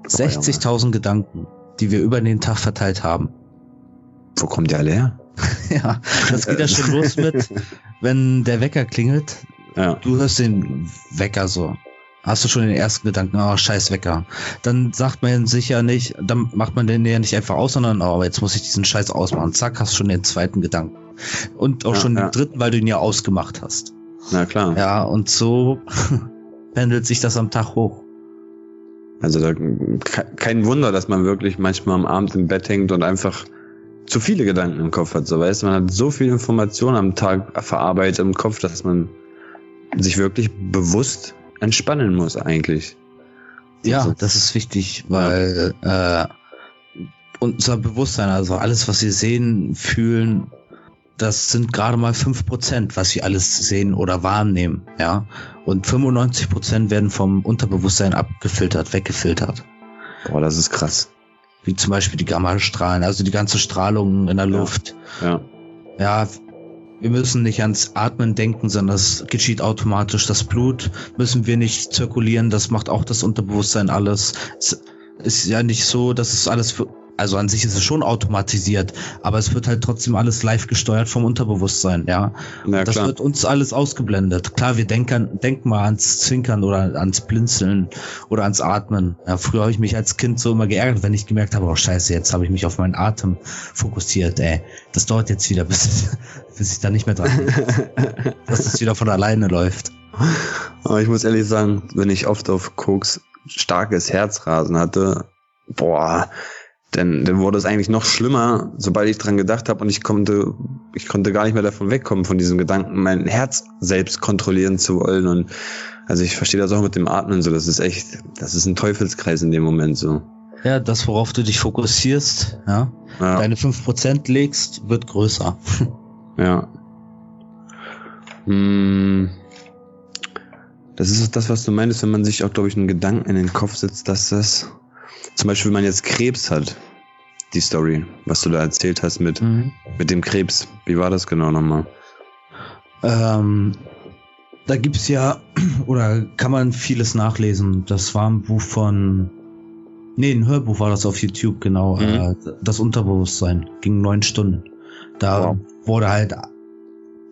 [SPEAKER 5] 60.000 Gedanken, die wir über den Tag verteilt haben.
[SPEAKER 4] Wo kommt die alle her?
[SPEAKER 5] ja, das geht ja schon los mit, wenn der Wecker klingelt,
[SPEAKER 4] Ja.
[SPEAKER 5] Du hörst den Wecker so. Hast du schon den ersten Gedanken, oh, scheiß Wecker. Dann sagt man sich ja nicht, dann macht man den ja nicht einfach aus, sondern, oh, aber jetzt muss ich diesen Scheiß ausmachen. Zack, hast schon den zweiten Gedanken. Und auch
[SPEAKER 4] Ja,
[SPEAKER 5] schon
[SPEAKER 4] ja.
[SPEAKER 5] den dritten, weil du ihn ja ausgemacht hast.
[SPEAKER 4] Na klar.
[SPEAKER 5] Ja, und so pendelt sich das am Tag hoch.
[SPEAKER 4] Also da, ke- kein Wunder, dass man wirklich manchmal am Abend im Bett hängt und einfach zu viele Gedanken im Kopf hat. So weißt du, man hat so viel Information am Tag verarbeitet im Kopf, dass man sich wirklich bewusst entspannen muss eigentlich.
[SPEAKER 5] Ja,
[SPEAKER 4] So-
[SPEAKER 5] das ist wichtig, weil äh, unser Bewusstsein, also alles, was wir sehen, fühlen, das sind gerade mal fünf Prozent, was wir alles sehen oder wahrnehmen, ja. Und 95 Prozent werden vom Unterbewusstsein abgefiltert, weggefiltert.
[SPEAKER 4] Boah, das ist krass.
[SPEAKER 5] Wie zum Beispiel die Gammastrahlen, also die ganze Strahlung in der
[SPEAKER 4] Ja.
[SPEAKER 5] Luft.
[SPEAKER 4] Ja.
[SPEAKER 5] Ja, wir müssen nicht ans Atmen denken, sondern das geschieht automatisch. Das Blut müssen wir nicht zirkulieren, das macht auch das Unterbewusstsein alles. Es ist ja nicht so, dass es alles für, also an sich ist es schon automatisiert, aber es wird halt trotzdem alles live gesteuert vom Unterbewusstsein, ja.
[SPEAKER 4] Na
[SPEAKER 5] das wird uns alles ausgeblendet. Klar, wir denken, denken mal ans Zwinkern oder ans Blinzeln oder ans Atmen. Ja, früher habe ich mich als Kind so immer geärgert, wenn ich gemerkt habe, oh scheiße, jetzt habe ich mich auf meinen Atem fokussiert, ey. Das dauert jetzt wieder, bis, bis ich da nicht mehr dran bin. dass es wieder von alleine läuft.
[SPEAKER 4] Aber ich muss ehrlich sagen, wenn ich oft auf Koks starkes Herzrasen hatte, boah, dann, dann wurde es eigentlich noch schlimmer, sobald ich dran gedacht habe und ich konnte, ich konnte gar nicht mehr davon wegkommen, von diesem Gedanken, mein Herz selbst kontrollieren zu wollen. Und also ich verstehe das auch mit dem Atmen so. Das ist echt, das ist ein Teufelskreis in dem Moment so.
[SPEAKER 5] Ja, das, worauf du dich fokussierst, ja,
[SPEAKER 4] Ja,
[SPEAKER 5] deine 5% legst, wird größer.
[SPEAKER 4] Ja. Hm. Das ist das, was du meinst, wenn man sich auch, glaube ich, einen Gedanken in den Kopf setzt, dass das zum Beispiel, wenn man jetzt Krebs hat, die Story, was du da erzählt hast mit,
[SPEAKER 5] Mhm.
[SPEAKER 4] mit dem Krebs. Wie war das genau nochmal?
[SPEAKER 5] Ähm, da gibt's ja, oder kann man vieles nachlesen. Das war ein Buch von, nee, ein Hörbuch war das auf YouTube, genau.
[SPEAKER 4] Mhm.
[SPEAKER 5] Äh, das Unterbewusstsein ging neun Stunden. Da
[SPEAKER 4] Wow.
[SPEAKER 5] wurde halt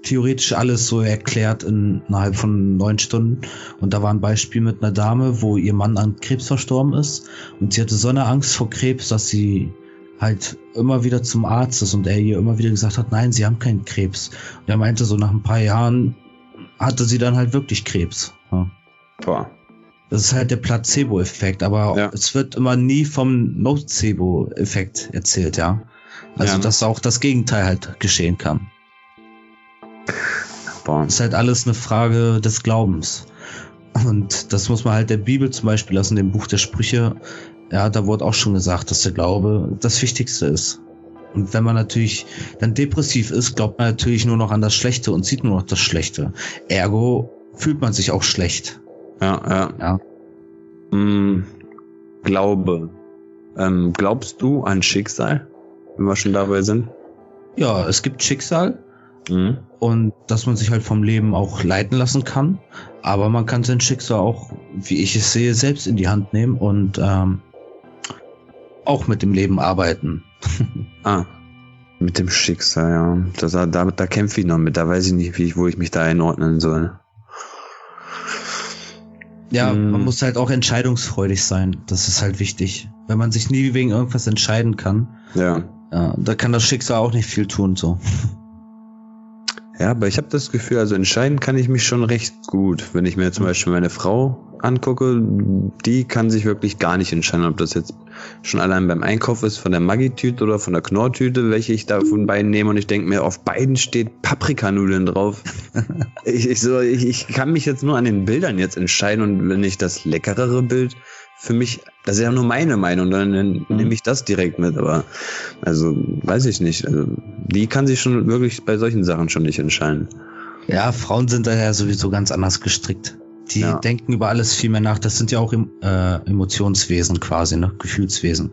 [SPEAKER 5] theoretisch alles so erklärt in, innerhalb von neun Stunden. Und da war ein Beispiel mit einer Dame, wo ihr Mann an Krebs verstorben ist. Und sie hatte so eine Angst vor Krebs, dass sie halt immer wieder zum Arzt ist und er ihr immer wieder gesagt hat, nein, sie haben keinen Krebs. Und er meinte, so nach ein paar Jahren hatte sie dann halt wirklich Krebs. Ja.
[SPEAKER 4] Boah.
[SPEAKER 5] Das ist halt der Placebo-Effekt, aber
[SPEAKER 4] Ja.
[SPEAKER 5] es wird immer nie vom Nocebo-Effekt erzählt, ja. Also,
[SPEAKER 4] Ja.
[SPEAKER 5] dass auch das Gegenteil halt geschehen kann.
[SPEAKER 4] Boah.
[SPEAKER 5] ist halt alles eine Frage des Glaubens. Und das muss man halt der Bibel zum Beispiel lassen, dem Buch der Sprüche. Ja, da wurde auch schon gesagt, dass der Glaube das Wichtigste ist. Und wenn man natürlich dann depressiv ist, glaubt man natürlich nur noch an das Schlechte und sieht nur noch das Schlechte. Ergo fühlt man sich auch schlecht.
[SPEAKER 4] Ja, ja.
[SPEAKER 5] Ja.
[SPEAKER 4] Hm, Glaube. Ähm, glaubst du an Schicksal? Wenn wir schon dabei sind?
[SPEAKER 5] Ja, es gibt Schicksal
[SPEAKER 4] Mhm.
[SPEAKER 5] Und dass man sich halt vom Leben auch leiten lassen kann. Aber man kann sein Schicksal auch, wie ich es sehe, selbst in die Hand nehmen und ähm, auch mit dem Leben arbeiten.
[SPEAKER 4] Ah. Mit dem Schicksal, ja. Das, da, da, kämpfe ich noch mit. Da weiß ich nicht, wie ich, wo ich mich da einordnen soll.
[SPEAKER 5] Ja,
[SPEAKER 4] Mm.
[SPEAKER 5] man muss halt auch entscheidungsfreudig sein. Das ist halt wichtig. Wenn man sich nie wegen irgendwas entscheiden kann,
[SPEAKER 4] Ja.
[SPEAKER 5] ja, da kann das Schicksal auch nicht viel tun, so.
[SPEAKER 4] Ja, aber ich habe das Gefühl, also entscheiden kann ich mich schon recht gut. Wenn ich mir zum Beispiel meine Frau angucke, die kann sich wirklich gar nicht entscheiden, ob das jetzt schon allein beim Einkauf ist, von der Maggi-Tüte oder von der Knorrtüte, welche ich da von beiden nehme und ich denke mir, auf beiden steht Paprikanudeln drauf. ich, ich, so, ich, ich kann mich jetzt nur an den Bildern jetzt entscheiden und wenn ich das leckerere Bild für mich, das ist ja nur meine Meinung, dann nehme ich das direkt mit, aber also weiß ich nicht. Also, die kann sich schon wirklich bei solchen Sachen schon nicht entscheiden.
[SPEAKER 5] Ja, Frauen sind da ja sowieso ganz anders gestrickt. Die
[SPEAKER 4] Ja.
[SPEAKER 5] denken über alles viel mehr nach. Das sind ja auch äh, Emotionswesen quasi, ne? Gefühlswesen.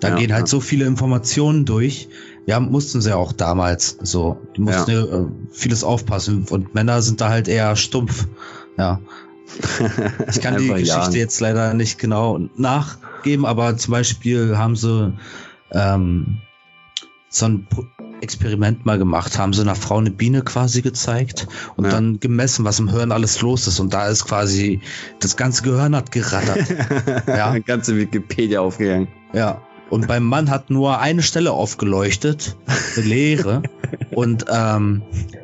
[SPEAKER 5] Da
[SPEAKER 4] Ja,
[SPEAKER 5] gehen halt
[SPEAKER 4] ja.
[SPEAKER 5] so viele Informationen durch. Ja, mussten sie ja auch damals so. Die mussten ja, äh, vieles aufpassen. Und Männer sind da halt eher stumpf. Ja. Ich kann die Geschichte
[SPEAKER 4] jagen.
[SPEAKER 5] jetzt leider nicht genau nachgeben, aber zum Beispiel haben sie ähm, so ein Experiment mal gemacht, haben sie einer Frau eine Biene quasi gezeigt und
[SPEAKER 4] Ja.
[SPEAKER 5] dann gemessen, was im Hirn alles los ist. Und da ist quasi das ganze Gehirn hat gerattert. Ja.
[SPEAKER 4] Ganze Wikipedia aufgegangen.
[SPEAKER 5] ja. Und beim Mann hat nur eine Stelle aufgeleuchtet, eine leere. und ähm,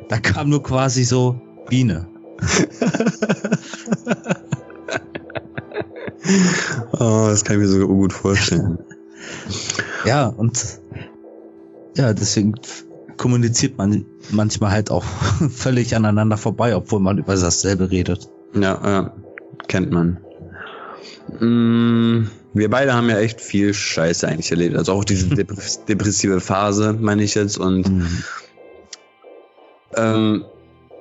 [SPEAKER 5] da kam nur quasi so Biene.
[SPEAKER 4] Oh, das kann ich mir sogar gut vorstellen.
[SPEAKER 5] Ja, und ja, deswegen kommuniziert man manchmal halt auch völlig aneinander vorbei, obwohl man über dasselbe redet.
[SPEAKER 4] ja, ja, kennt man. Mm, wir beide haben ja echt viel Scheiße eigentlich erlebt. Also auch diese dep- depressive Phase, meine ich jetzt. Und ähm,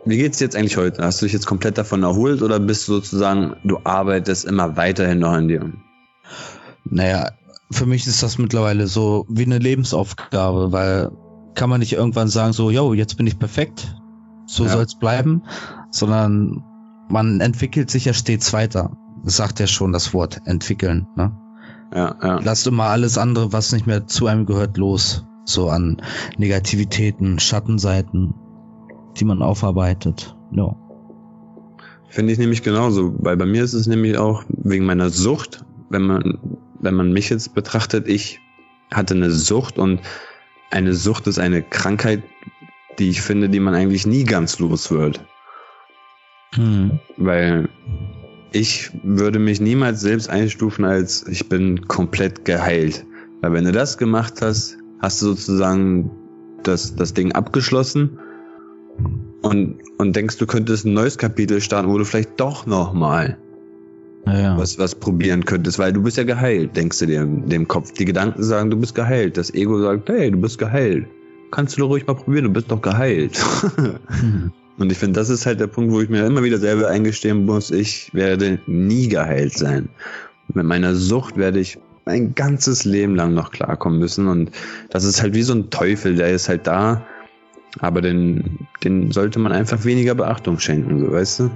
[SPEAKER 4] wie geht's dir jetzt eigentlich heute? Hast du dich jetzt komplett davon erholt oder bist du sozusagen, du arbeitest immer weiterhin noch an dir?
[SPEAKER 5] Naja, für mich ist das mittlerweile so wie eine Lebensaufgabe, weil kann man nicht irgendwann sagen, so, yo, jetzt bin ich perfekt, so
[SPEAKER 4] Ja.
[SPEAKER 5] soll's bleiben, sondern man entwickelt sich ja stets weiter. Das sagt ja schon das Wort entwickeln. Ne?
[SPEAKER 4] Ja, ja.
[SPEAKER 5] Lasst immer alles andere, was nicht mehr zu einem gehört, los. So an Negativitäten, Schattenseiten, die man aufarbeitet. Ja.
[SPEAKER 4] Finde ich nämlich genauso, weil bei mir ist es nämlich auch wegen meiner Sucht, wenn man, wenn man mich jetzt betrachtet, ich hatte eine Sucht und eine Sucht ist eine Krankheit, die ich finde, die man eigentlich nie ganz los wird.
[SPEAKER 5] Hm.
[SPEAKER 4] Weil ich würde mich niemals selbst einstufen als ich bin komplett geheilt. Weil wenn du das gemacht hast, hast du sozusagen das, das Ding abgeschlossen und, und denkst, du könntest ein neues Kapitel starten, wo du vielleicht doch nochmal
[SPEAKER 5] Naja.
[SPEAKER 4] was, was probieren könntest, weil du bist ja geheilt, denkst du dir in dem Kopf. Die Gedanken sagen, du bist geheilt. Das Ego sagt, hey, du bist geheilt. kannst du doch ruhig mal probieren, du bist doch geheilt. Und ich finde, das ist halt der Punkt, wo ich mir immer wieder selber eingestehen muss, ich werde nie geheilt sein. Mit meiner Sucht werde ich mein ganzes Leben lang noch klarkommen müssen. Und das ist halt wie so ein Teufel, der ist halt da, aber den, den sollte man einfach weniger Beachtung schenken, so weißt du?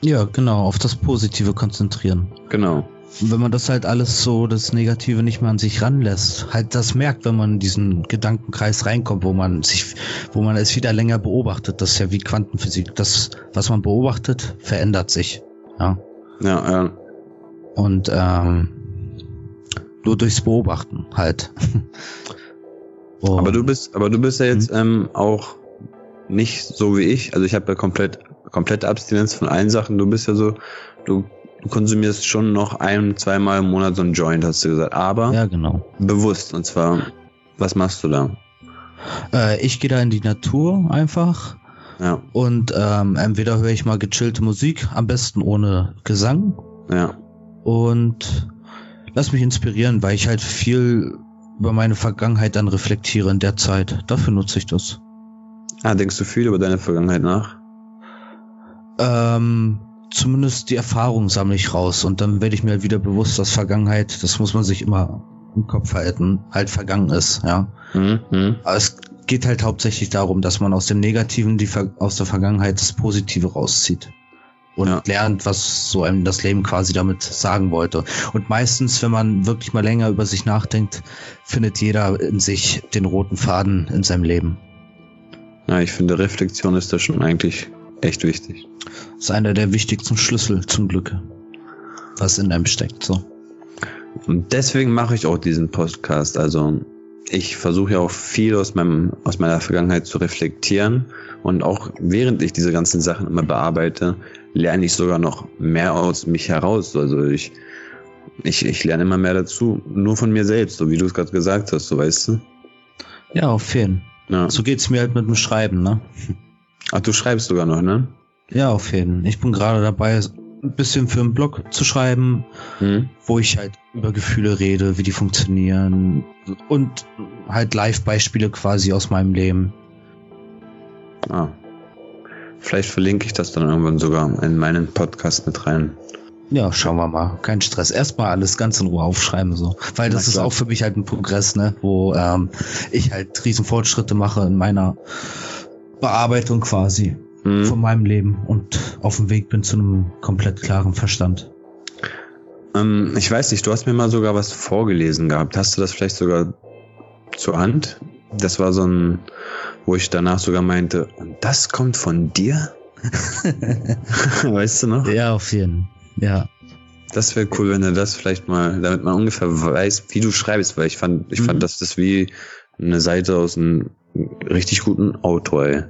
[SPEAKER 5] Ja, genau, auf das Positive konzentrieren.
[SPEAKER 4] Genau.
[SPEAKER 5] Wenn man das halt alles so, das Negative nicht mehr an sich ranlässt, halt das merkt, wenn man in diesen Gedankenkreis reinkommt, wo man sich, wo man es wieder länger beobachtet, das ist ja wie Quantenphysik. Das, was man beobachtet, verändert sich. Ja.
[SPEAKER 4] Ja, ja.
[SPEAKER 5] Und ähm, nur durchs Beobachten halt. Und-
[SPEAKER 4] Aber du bist, aber du bist ja jetzt ähm, auch nicht so wie ich. Also ich habe ja komplett, komplette Abstinenz von allen Sachen. Du bist ja so, du, du konsumierst schon noch ein, zweimal im Monat so ein Joint, hast du gesagt. Aber
[SPEAKER 5] ja, genau.
[SPEAKER 4] bewusst. Und zwar, was machst du da?
[SPEAKER 5] Äh, ich gehe da in die Natur einfach
[SPEAKER 4] Ja,
[SPEAKER 5] und ähm, entweder höre ich mal gechillte Musik, am besten ohne Gesang
[SPEAKER 4] ja,
[SPEAKER 5] und lass mich inspirieren, weil ich halt viel über meine Vergangenheit dann reflektiere in der Zeit. Dafür nutze ich das.
[SPEAKER 4] Ah, denkst du viel über deine Vergangenheit nach?
[SPEAKER 5] Ähm, zumindest die Erfahrung sammle ich raus und dann werde ich mir halt wieder bewusst, dass Vergangenheit, das muss man sich immer im Kopf halten, halt vergangen ist, ja.
[SPEAKER 4] Mhm. Mhm.
[SPEAKER 5] Aber es geht halt hauptsächlich darum, dass man aus dem Negativen, die Ver aus der Vergangenheit das Positive rauszieht. Und
[SPEAKER 4] Ja.
[SPEAKER 5] lernt, was so einem das Leben quasi damit sagen wollte. Und meistens, wenn man wirklich mal länger über sich nachdenkt, findet jeder in sich den roten Faden in seinem Leben.
[SPEAKER 4] Ja, ich finde, Reflexion ist da schon eigentlich echt wichtig.
[SPEAKER 5] Das ist einer der wichtigsten Schlüssel zum Glück, was in einem steckt. So.
[SPEAKER 4] Und deswegen mache ich auch diesen Podcast. Also ich versuche ja auch viel aus meinem aus meiner Vergangenheit zu reflektieren und auch während ich diese ganzen Sachen immer bearbeite, lerne ich sogar noch mehr aus mich heraus. Also ich ich, ich lerne immer mehr dazu, nur von mir selbst, so wie du es gerade gesagt hast, so weißt du.
[SPEAKER 5] Ja, auf jeden.
[SPEAKER 4] Ja.
[SPEAKER 5] So geht's mir halt mit dem Schreiben, ne?
[SPEAKER 4] Ach, du schreibst sogar noch, ne?
[SPEAKER 5] Ja, auf jeden. Ich bin gerade dabei, ein bisschen für einen Blog zu schreiben,
[SPEAKER 4] Hm?
[SPEAKER 5] wo ich halt über Gefühle rede, wie die funktionieren und halt Live-Beispiele quasi aus meinem Leben.
[SPEAKER 4] Ah. Vielleicht verlinke ich das dann irgendwann sogar in meinen Podcast mit rein.
[SPEAKER 5] Ja, schauen wir mal. Kein Stress. Erstmal alles ganz in Ruhe aufschreiben, so. Weil das
[SPEAKER 4] Na
[SPEAKER 5] ist
[SPEAKER 4] klar.
[SPEAKER 5] auch für mich halt ein Progress, ne? Wo ähm, ich halt riesen Fortschritte mache in meiner Bearbeitung quasi
[SPEAKER 4] Hm?
[SPEAKER 5] von meinem Leben und auf dem Weg bin zu einem komplett klaren Verstand.
[SPEAKER 4] Ähm, ich weiß nicht, du hast mir mal sogar was vorgelesen gehabt. Hast du das vielleicht sogar zur Hand? Das war so ein, wo ich danach sogar meinte, und das kommt von dir? weißt du noch?
[SPEAKER 5] Ja, auf jeden. Ja.
[SPEAKER 4] Das wäre cool, wenn du das vielleicht mal, damit man ungefähr weiß, wie du schreibst, weil ich fand, ich
[SPEAKER 5] Mhm.
[SPEAKER 4] fand, das ist wie eine Seite aus einem richtig guten Autor, ey.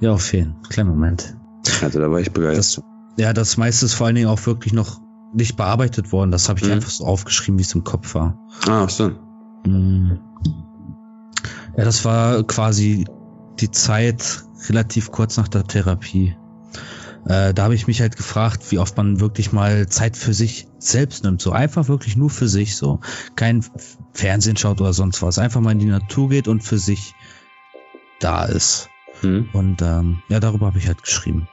[SPEAKER 5] Ja, auf jeden. Kleinen Moment.
[SPEAKER 4] Also da war ich begeistert.
[SPEAKER 5] Das, ja, das meiste ist vor allen Dingen auch wirklich noch nicht bearbeitet worden. Das habe ich
[SPEAKER 4] Mhm.
[SPEAKER 5] einfach so aufgeschrieben, wie es im Kopf war.
[SPEAKER 4] ah, ach so.
[SPEAKER 5] Mm. Ja, das war quasi die Zeit relativ kurz nach der Therapie. Äh, da habe ich mich halt gefragt, wie oft man wirklich mal Zeit für sich selbst nimmt. So einfach wirklich nur für sich so. Kein Fernsehen schaut oder sonst was. Einfach mal in die Natur geht und für sich da ist.
[SPEAKER 4] Hm?
[SPEAKER 5] Und ähm, ja, darüber habe ich halt geschrieben.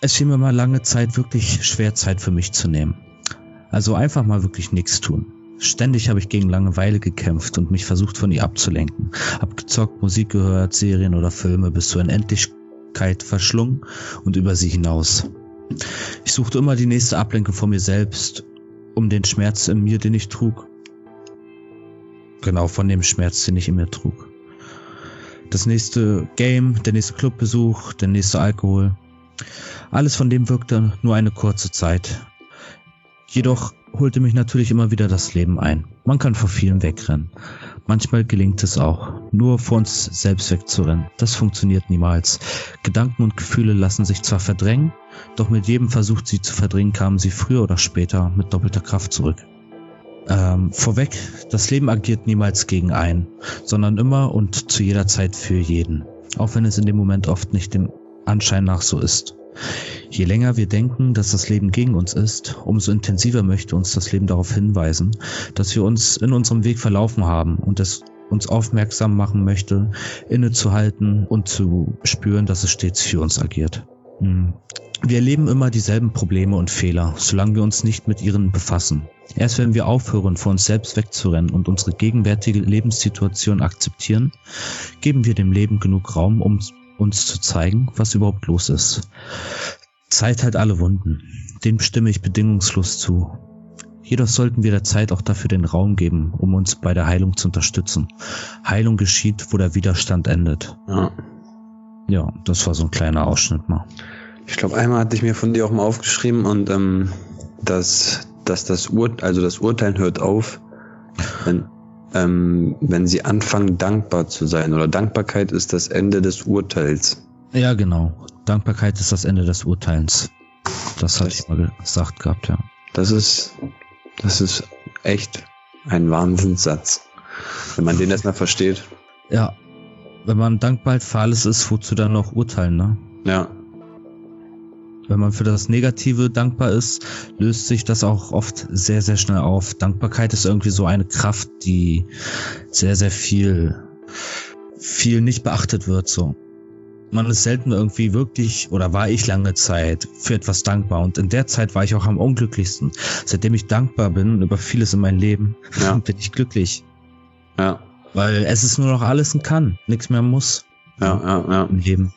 [SPEAKER 5] Es fiel mir mal lange Zeit wirklich schwer, Zeit für mich zu nehmen. Also einfach mal wirklich nichts tun. Ständig habe ich gegen Langeweile gekämpft und mich versucht, von ihr abzulenken. Hab gezockt, Musik gehört, Serien oder Filme bis zur Unendlichkeit verschlungen und über sie hinaus. Ich suchte immer die nächste Ablenkung von mir selbst, um den Schmerz in mir, den ich trug. Genau, von dem Schmerz, den ich in mir trug. Das nächste Game, der nächste Clubbesuch, der nächste Alkohol. Alles von dem wirkte nur eine kurze Zeit. Jedoch holte mich natürlich immer wieder das Leben ein. Man kann vor vielen wegrennen. Manchmal gelingt es auch, nur vor uns selbst wegzurennen. Das funktioniert niemals. Gedanken und Gefühle lassen sich zwar verdrängen, doch mit jedem Versuch, sie zu verdrängen, kamen sie früher oder später mit doppelter Kraft zurück. Ähm, vorweg, das Leben agiert niemals gegen einen, sondern immer und zu jeder Zeit für jeden. Auch wenn es in dem Moment oft nicht dem Anschein nach so ist. Je länger wir denken, dass das Leben gegen uns ist, umso intensiver möchte uns das Leben darauf hinweisen, dass wir uns in unserem Weg verlaufen haben und es uns aufmerksam machen möchte, innezuhalten und zu spüren, dass es stets für uns agiert. Hm. Wir erleben immer dieselben Probleme und Fehler, solange wir uns nicht mit ihnen befassen. Erst wenn wir aufhören, vor uns selbst wegzurennen und unsere gegenwärtige Lebenssituation akzeptieren, geben wir dem Leben genug Raum, um uns zu zeigen, was überhaupt los ist. Zeit halt alle Wunden. Dem stimme ich bedingungslos zu. Jedoch sollten wir der Zeit auch dafür den Raum geben, um uns bei der Heilung zu unterstützen. Heilung geschieht, wo der Widerstand endet.
[SPEAKER 4] Ja.
[SPEAKER 5] Ja, das war so ein kleiner Ausschnitt mal.
[SPEAKER 4] Ich glaube, einmal hatte ich mir von dir auch mal aufgeschrieben und ähm, dass, dass das Ur also das Urteilen hört auf, wenn, ähm, wenn sie anfangen, dankbar zu sein. Oder Dankbarkeit ist das Ende des Urteils.
[SPEAKER 5] Ja, genau. Dankbarkeit ist das Ende des Urteils. Das hatte ich mal gesagt gehabt, ja.
[SPEAKER 4] Das ist, das ist echt ein Wahnsinnssatz. Wenn man den erstmal versteht.
[SPEAKER 5] Ja. Wenn man dankbar für alles ist, wozu dann noch urteilen, ne?
[SPEAKER 4] Ja.
[SPEAKER 5] Wenn man für das Negative dankbar ist, löst sich das auch oft sehr, sehr schnell auf. Dankbarkeit ist irgendwie so eine Kraft, die sehr, sehr viel, viel nicht beachtet wird, so. Man ist selten irgendwie wirklich, oder war ich lange Zeit für etwas dankbar. Und in der Zeit war ich auch am unglücklichsten. Seitdem ich dankbar bin über vieles in meinem Leben,
[SPEAKER 4] Ja.
[SPEAKER 5] bin ich glücklich.
[SPEAKER 4] Ja.
[SPEAKER 5] Weil es ist nur noch alles ein Kann, nichts mehr muss
[SPEAKER 4] Ja, ja, ja.
[SPEAKER 5] im Leben.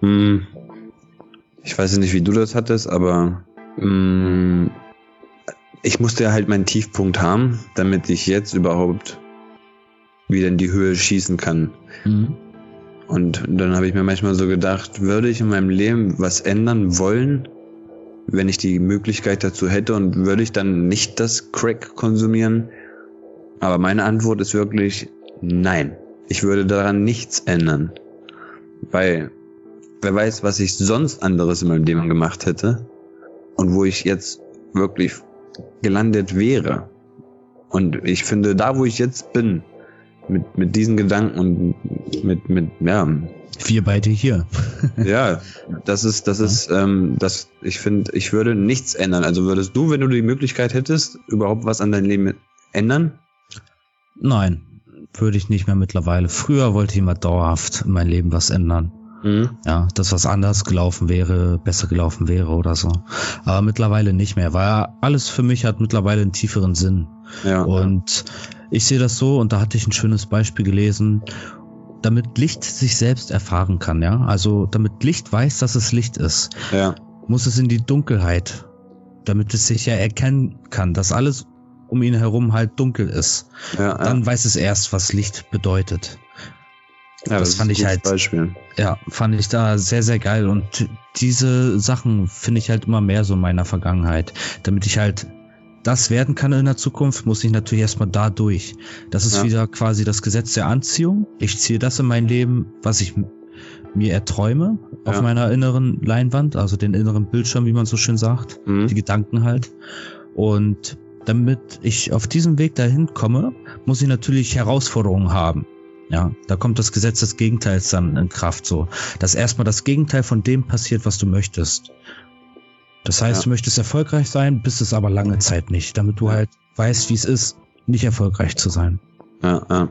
[SPEAKER 4] Hm. Ich weiß nicht, wie du das hattest, aber hm, ich musste ja halt meinen Tiefpunkt haben, damit ich jetzt überhaupt wieder in die Höhe schießen kann.
[SPEAKER 5] Mhm.
[SPEAKER 4] Und dann habe ich mir manchmal so gedacht, würde ich in meinem Leben was ändern wollen, wenn ich die Möglichkeit dazu hätte und würde ich dann nicht das Crack konsumieren? Aber meine Antwort ist wirklich nein. Ich würde daran nichts ändern. Weil wer weiß, was ich sonst anderes in meinem Leben gemacht hätte und wo ich jetzt wirklich gelandet wäre. Und ich finde, da wo ich jetzt bin, mit, mit diesen Gedanken und mit, mit, ja,
[SPEAKER 5] Wir beide hier.
[SPEAKER 4] ja, das ist, das ist, ähm, das, ich finde, ich würde nichts ändern. Also würdest du, wenn du die Möglichkeit hättest, überhaupt was an deinem Leben ändern?
[SPEAKER 5] Nein, würde ich nicht mehr mittlerweile. Früher wollte ich immer dauerhaft in mein Leben was ändern.
[SPEAKER 4] Mhm.
[SPEAKER 5] Ja, dass was anders gelaufen wäre, besser gelaufen wäre oder so. Aber mittlerweile nicht mehr, weil alles für mich hat mittlerweile einen tieferen Sinn.
[SPEAKER 4] Ja.
[SPEAKER 5] Und ich sehe das so, und da hatte ich ein schönes Beispiel gelesen, damit Licht sich selbst erfahren kann, ja. Also damit Licht weiß, dass es Licht ist,
[SPEAKER 4] ja.
[SPEAKER 5] muss es in die Dunkelheit, damit es sich ja erkennen kann, dass alles um ihn herum halt dunkel ist.
[SPEAKER 4] Ja,
[SPEAKER 5] Dann
[SPEAKER 4] ja.
[SPEAKER 5] weiß es erst, was Licht bedeutet.
[SPEAKER 4] Ja,
[SPEAKER 5] das
[SPEAKER 4] ist
[SPEAKER 5] fand ich halt-
[SPEAKER 4] Beispiel.
[SPEAKER 5] Ja, fand ich da sehr, sehr geil. Und diese Sachen finde ich halt immer mehr so in meiner Vergangenheit. Damit ich halt das werden kann in der Zukunft, muss ich natürlich erstmal da durch. Das ist
[SPEAKER 4] Ja.
[SPEAKER 5] wieder quasi das Gesetz der Anziehung. Ich ziehe das in mein Leben, was ich mir erträume, auf
[SPEAKER 4] Ja.
[SPEAKER 5] meiner inneren Leinwand, also den inneren Bildschirm, wie man so schön sagt,
[SPEAKER 4] Mhm.
[SPEAKER 5] die Gedanken halt. Und damit ich auf diesem Weg dahin komme, muss ich natürlich Herausforderungen haben. Ja, da kommt das Gesetz des Gegenteils dann in Kraft so, dass erstmal das Gegenteil von dem passiert, was du möchtest. Das heißt,
[SPEAKER 4] Ja.
[SPEAKER 5] du möchtest erfolgreich sein, bist es aber lange Zeit nicht, damit du halt weißt, wie es ist, nicht erfolgreich zu sein.
[SPEAKER 4] Ja, ja.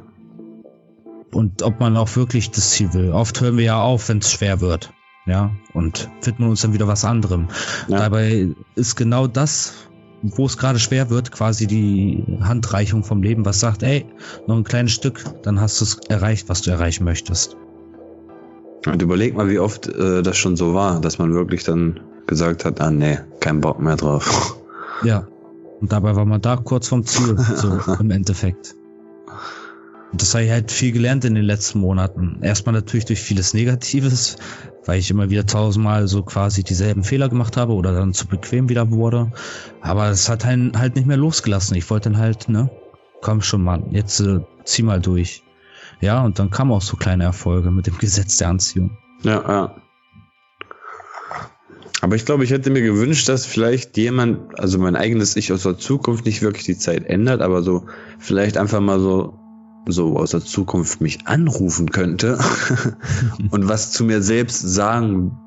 [SPEAKER 5] Und ob man auch wirklich das Ziel will. Oft hören wir ja auf, wenn es schwer wird. Ja, und widmen uns dann wieder was anderem.
[SPEAKER 4] Ja.
[SPEAKER 5] Dabei ist genau das, wo es gerade schwer wird, quasi die Handreichung vom Leben, was sagt, ey, noch ein kleines Stück, dann hast du es erreicht, was du erreichen möchtest.
[SPEAKER 4] Und überleg mal, wie oft äh, das schon so war, dass man wirklich dann gesagt hat, ah nee, kein Bock mehr drauf.
[SPEAKER 5] Ja. Und dabei war man da kurz vom Ziel, so im Endeffekt. Und das habe ich halt viel gelernt in den letzten Monaten. Erstmal natürlich durch vieles Negatives, weil ich immer wieder tausendmal so quasi dieselben Fehler gemacht habe oder dann zu bequem wieder wurde. Aber es hat einen halt nicht mehr losgelassen. Ich wollte dann halt, ne, komm schon, Mann, jetzt äh, zieh mal durch. Ja, und dann kamen auch so kleine Erfolge mit dem Gesetz der Anziehung.
[SPEAKER 4] Ja, ja. Aber ich glaube, ich hätte mir gewünscht, dass vielleicht jemand, also mein eigenes Ich aus der Zukunft nicht wirklich die Zeit ändert, aber so vielleicht einfach mal so so aus der Zukunft mich anrufen könnte und was zu mir selbst sagen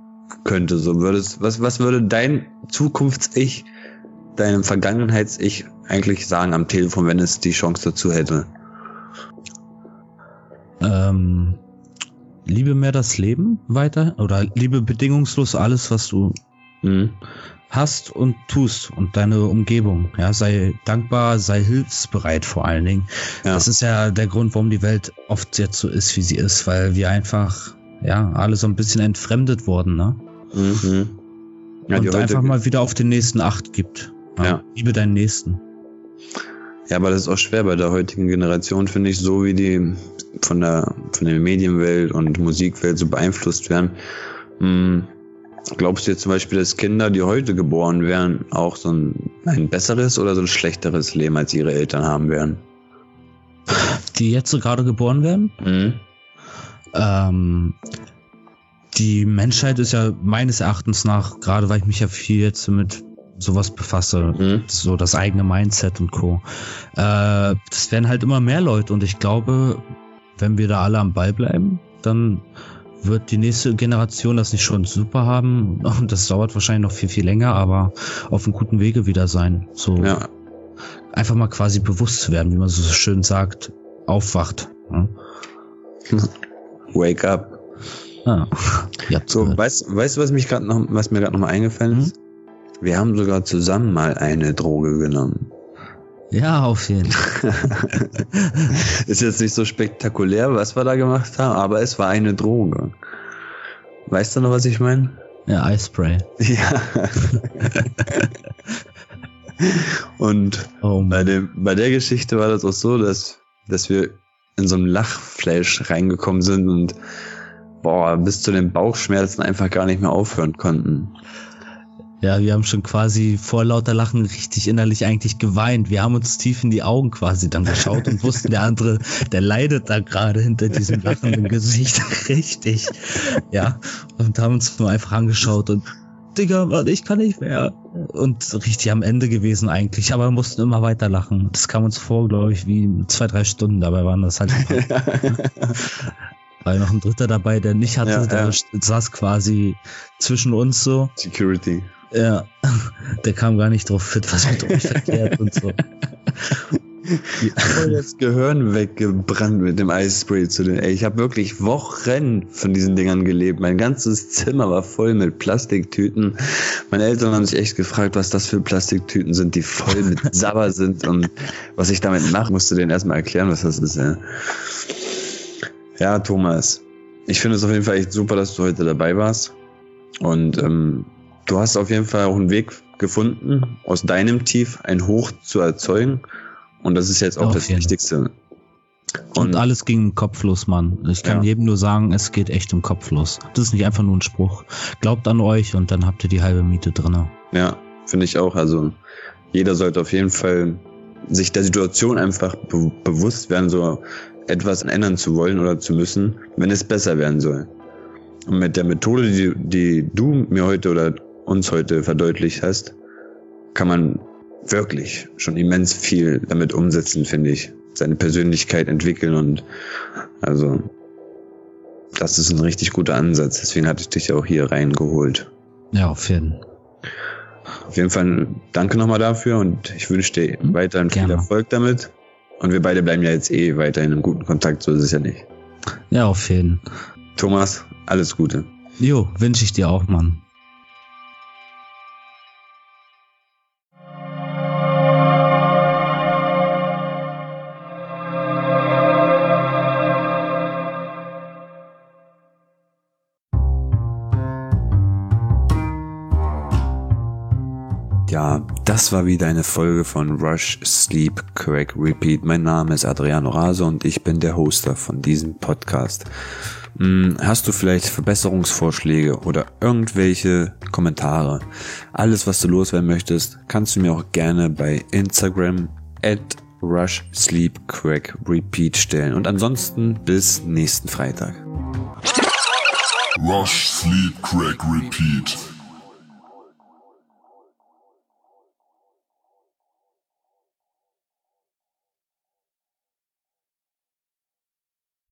[SPEAKER 4] könnte. So würdest, was, was würde dein Zukunfts-Ich, deinem Vergangenheits-Ich eigentlich sagen am Telefon, wenn es die Chance dazu hätte?
[SPEAKER 5] Ähm, liebe mehr das Leben weiter oder liebe bedingungslos alles, was du
[SPEAKER 4] Mhm.
[SPEAKER 5] Hast und tust und deine Umgebung. Ja, sei dankbar, sei hilfsbereit vor allen Dingen.
[SPEAKER 4] Ja.
[SPEAKER 5] Das ist ja der Grund, warum die Welt oft jetzt so ist, wie sie ist, weil wir einfach, ja, alle so ein bisschen entfremdet wurden, ne?
[SPEAKER 4] Mhm. Ja,
[SPEAKER 5] und einfach mal wieder auf den nächsten Acht gibt.
[SPEAKER 4] Ja.
[SPEAKER 5] Liebe deinen Nächsten.
[SPEAKER 4] Ja, aber das ist auch schwer bei der heutigen Generation, finde ich, so wie die von der, von der Medienwelt und Musikwelt so beeinflusst werden. Hm, glaubst du jetzt zum Beispiel, dass Kinder, die heute geboren werden, auch so ein, ein besseres oder so ein schlechteres Leben als ihre Eltern haben werden?
[SPEAKER 5] Die jetzt so gerade geboren werden,
[SPEAKER 4] Mhm.
[SPEAKER 5] Ähm, die Menschheit ist ja meines Erachtens nach, gerade weil ich mich ja viel jetzt mit sowas befasse,
[SPEAKER 4] Mhm.
[SPEAKER 5] so das eigene Mindset und Co. Äh, das werden halt immer mehr Leute und ich glaube, wenn wir da alle am Ball bleiben, dann wird die nächste Generation das nicht schon super haben und das dauert wahrscheinlich noch viel, viel länger, aber auf einem guten Wege wieder sein. So
[SPEAKER 4] Ja,
[SPEAKER 5] einfach mal quasi bewusst zu werden, wie man so schön sagt, aufwacht. Ja.
[SPEAKER 4] wake up.
[SPEAKER 5] Ah,
[SPEAKER 4] So, weißt, weißt du, was mich gerade noch, was mir gerade noch mal eingefallen ist? Wir haben sogar zusammen mal eine Droge genommen.
[SPEAKER 5] Ja, auf jeden Fall.
[SPEAKER 4] Ist jetzt nicht so spektakulär, was wir da gemacht haben, aber es war eine Droge. Weißt du noch, was ich meine?
[SPEAKER 5] Ja, Eispray.
[SPEAKER 4] Ja. Und
[SPEAKER 5] Oh
[SPEAKER 4] bei, dem, bei der Geschichte war das auch so, dass, dass wir in so einem Lachflash reingekommen sind und boah, bis zu den Bauchschmerzen einfach gar nicht mehr aufhören konnten.
[SPEAKER 5] Ja, wir haben schon quasi vor lauter Lachen richtig innerlich eigentlich geweint. Wir haben uns tief in die Augen quasi dann geschaut und wussten, der andere, der leidet da gerade hinter diesem lachenden Gesicht richtig. Ja, und haben uns nur einfach angeschaut und Digga, Mann, ich kann nicht mehr. Und richtig am Ende gewesen eigentlich, aber wir mussten immer weiter lachen. Das kam uns vor, glaube ich, wie zwei, drei Stunden. Dabei waren das halt Weil noch ein Dritter dabei, der nicht hatte,
[SPEAKER 4] Ja,
[SPEAKER 5] der
[SPEAKER 4] ja.
[SPEAKER 5] saß quasi zwischen uns so.
[SPEAKER 4] Security.
[SPEAKER 5] Ja, der kam gar nicht drauf fit, was mit euch verkehrt und so.
[SPEAKER 4] voll das Gehirn weggebrannt mit dem Eispray zu den. Ey, ich habe wirklich Wochen von diesen Dingern gelebt. Mein ganzes Zimmer war voll mit Plastiktüten. Meine Eltern haben sich echt gefragt, was das für Plastiktüten sind, die voll mit Sabber sind und was ich damit mache. Musste denen erstmal erklären, was das ist. Ja, ja Thomas. Ich finde es auf jeden Fall echt super, dass du heute dabei warst. Und ähm, du hast auf jeden Fall auch einen Weg gefunden, aus deinem Tief ein Hoch zu erzeugen. Und das ist jetzt auch
[SPEAKER 5] Auf
[SPEAKER 4] das. Wichtigste.
[SPEAKER 5] Und, alles ging im Kopf los, Mann. Ich kann
[SPEAKER 4] Ja.
[SPEAKER 5] jedem nur sagen, es geht echt im Kopf los. Das ist nicht einfach nur ein Spruch. Glaubt an euch und dann habt ihr die halbe Miete drinne.
[SPEAKER 4] Ja, finde ich auch. Also jeder sollte auf jeden Fall sich der Situation einfach be bewusst werden, so etwas ändern zu wollen oder zu müssen, wenn es besser werden soll. Und mit der Methode, die, die du mir heute oder uns heute verdeutlicht hast, kann man wirklich schon immens viel damit umsetzen, finde ich. Seine Persönlichkeit entwickeln und also das ist ein richtig guter Ansatz. Deswegen hatte ich dich auch hier reingeholt.
[SPEAKER 5] Ja, auf jeden Fall.
[SPEAKER 4] Auf jeden Fall danke nochmal dafür und ich wünsche dir
[SPEAKER 5] Hm,
[SPEAKER 4] weiterhin viel
[SPEAKER 5] gerne.
[SPEAKER 4] Erfolg damit. Und wir beide bleiben ja jetzt eh weiterhin im guten Kontakt, so ist es ja nicht.
[SPEAKER 5] Ja, auf jeden Fall.
[SPEAKER 4] Thomas, alles Gute.
[SPEAKER 5] Jo, wünsche ich dir auch, Mann.
[SPEAKER 4] Das war wieder eine Folge von Rush, Sleep, Crack, Repeat. Mein Name ist Adriano Rase und ich bin der Hoster von diesem Podcast. Hm, Hast du vielleicht Verbesserungsvorschläge oder irgendwelche Kommentare? Alles, was du loswerden möchtest, kannst du mir auch gerne bei Instagram at Rush, Sleep, Crack, Repeat stellen. Und ansonsten bis nächsten Freitag.
[SPEAKER 3] Rush, sleep, crack, repeat.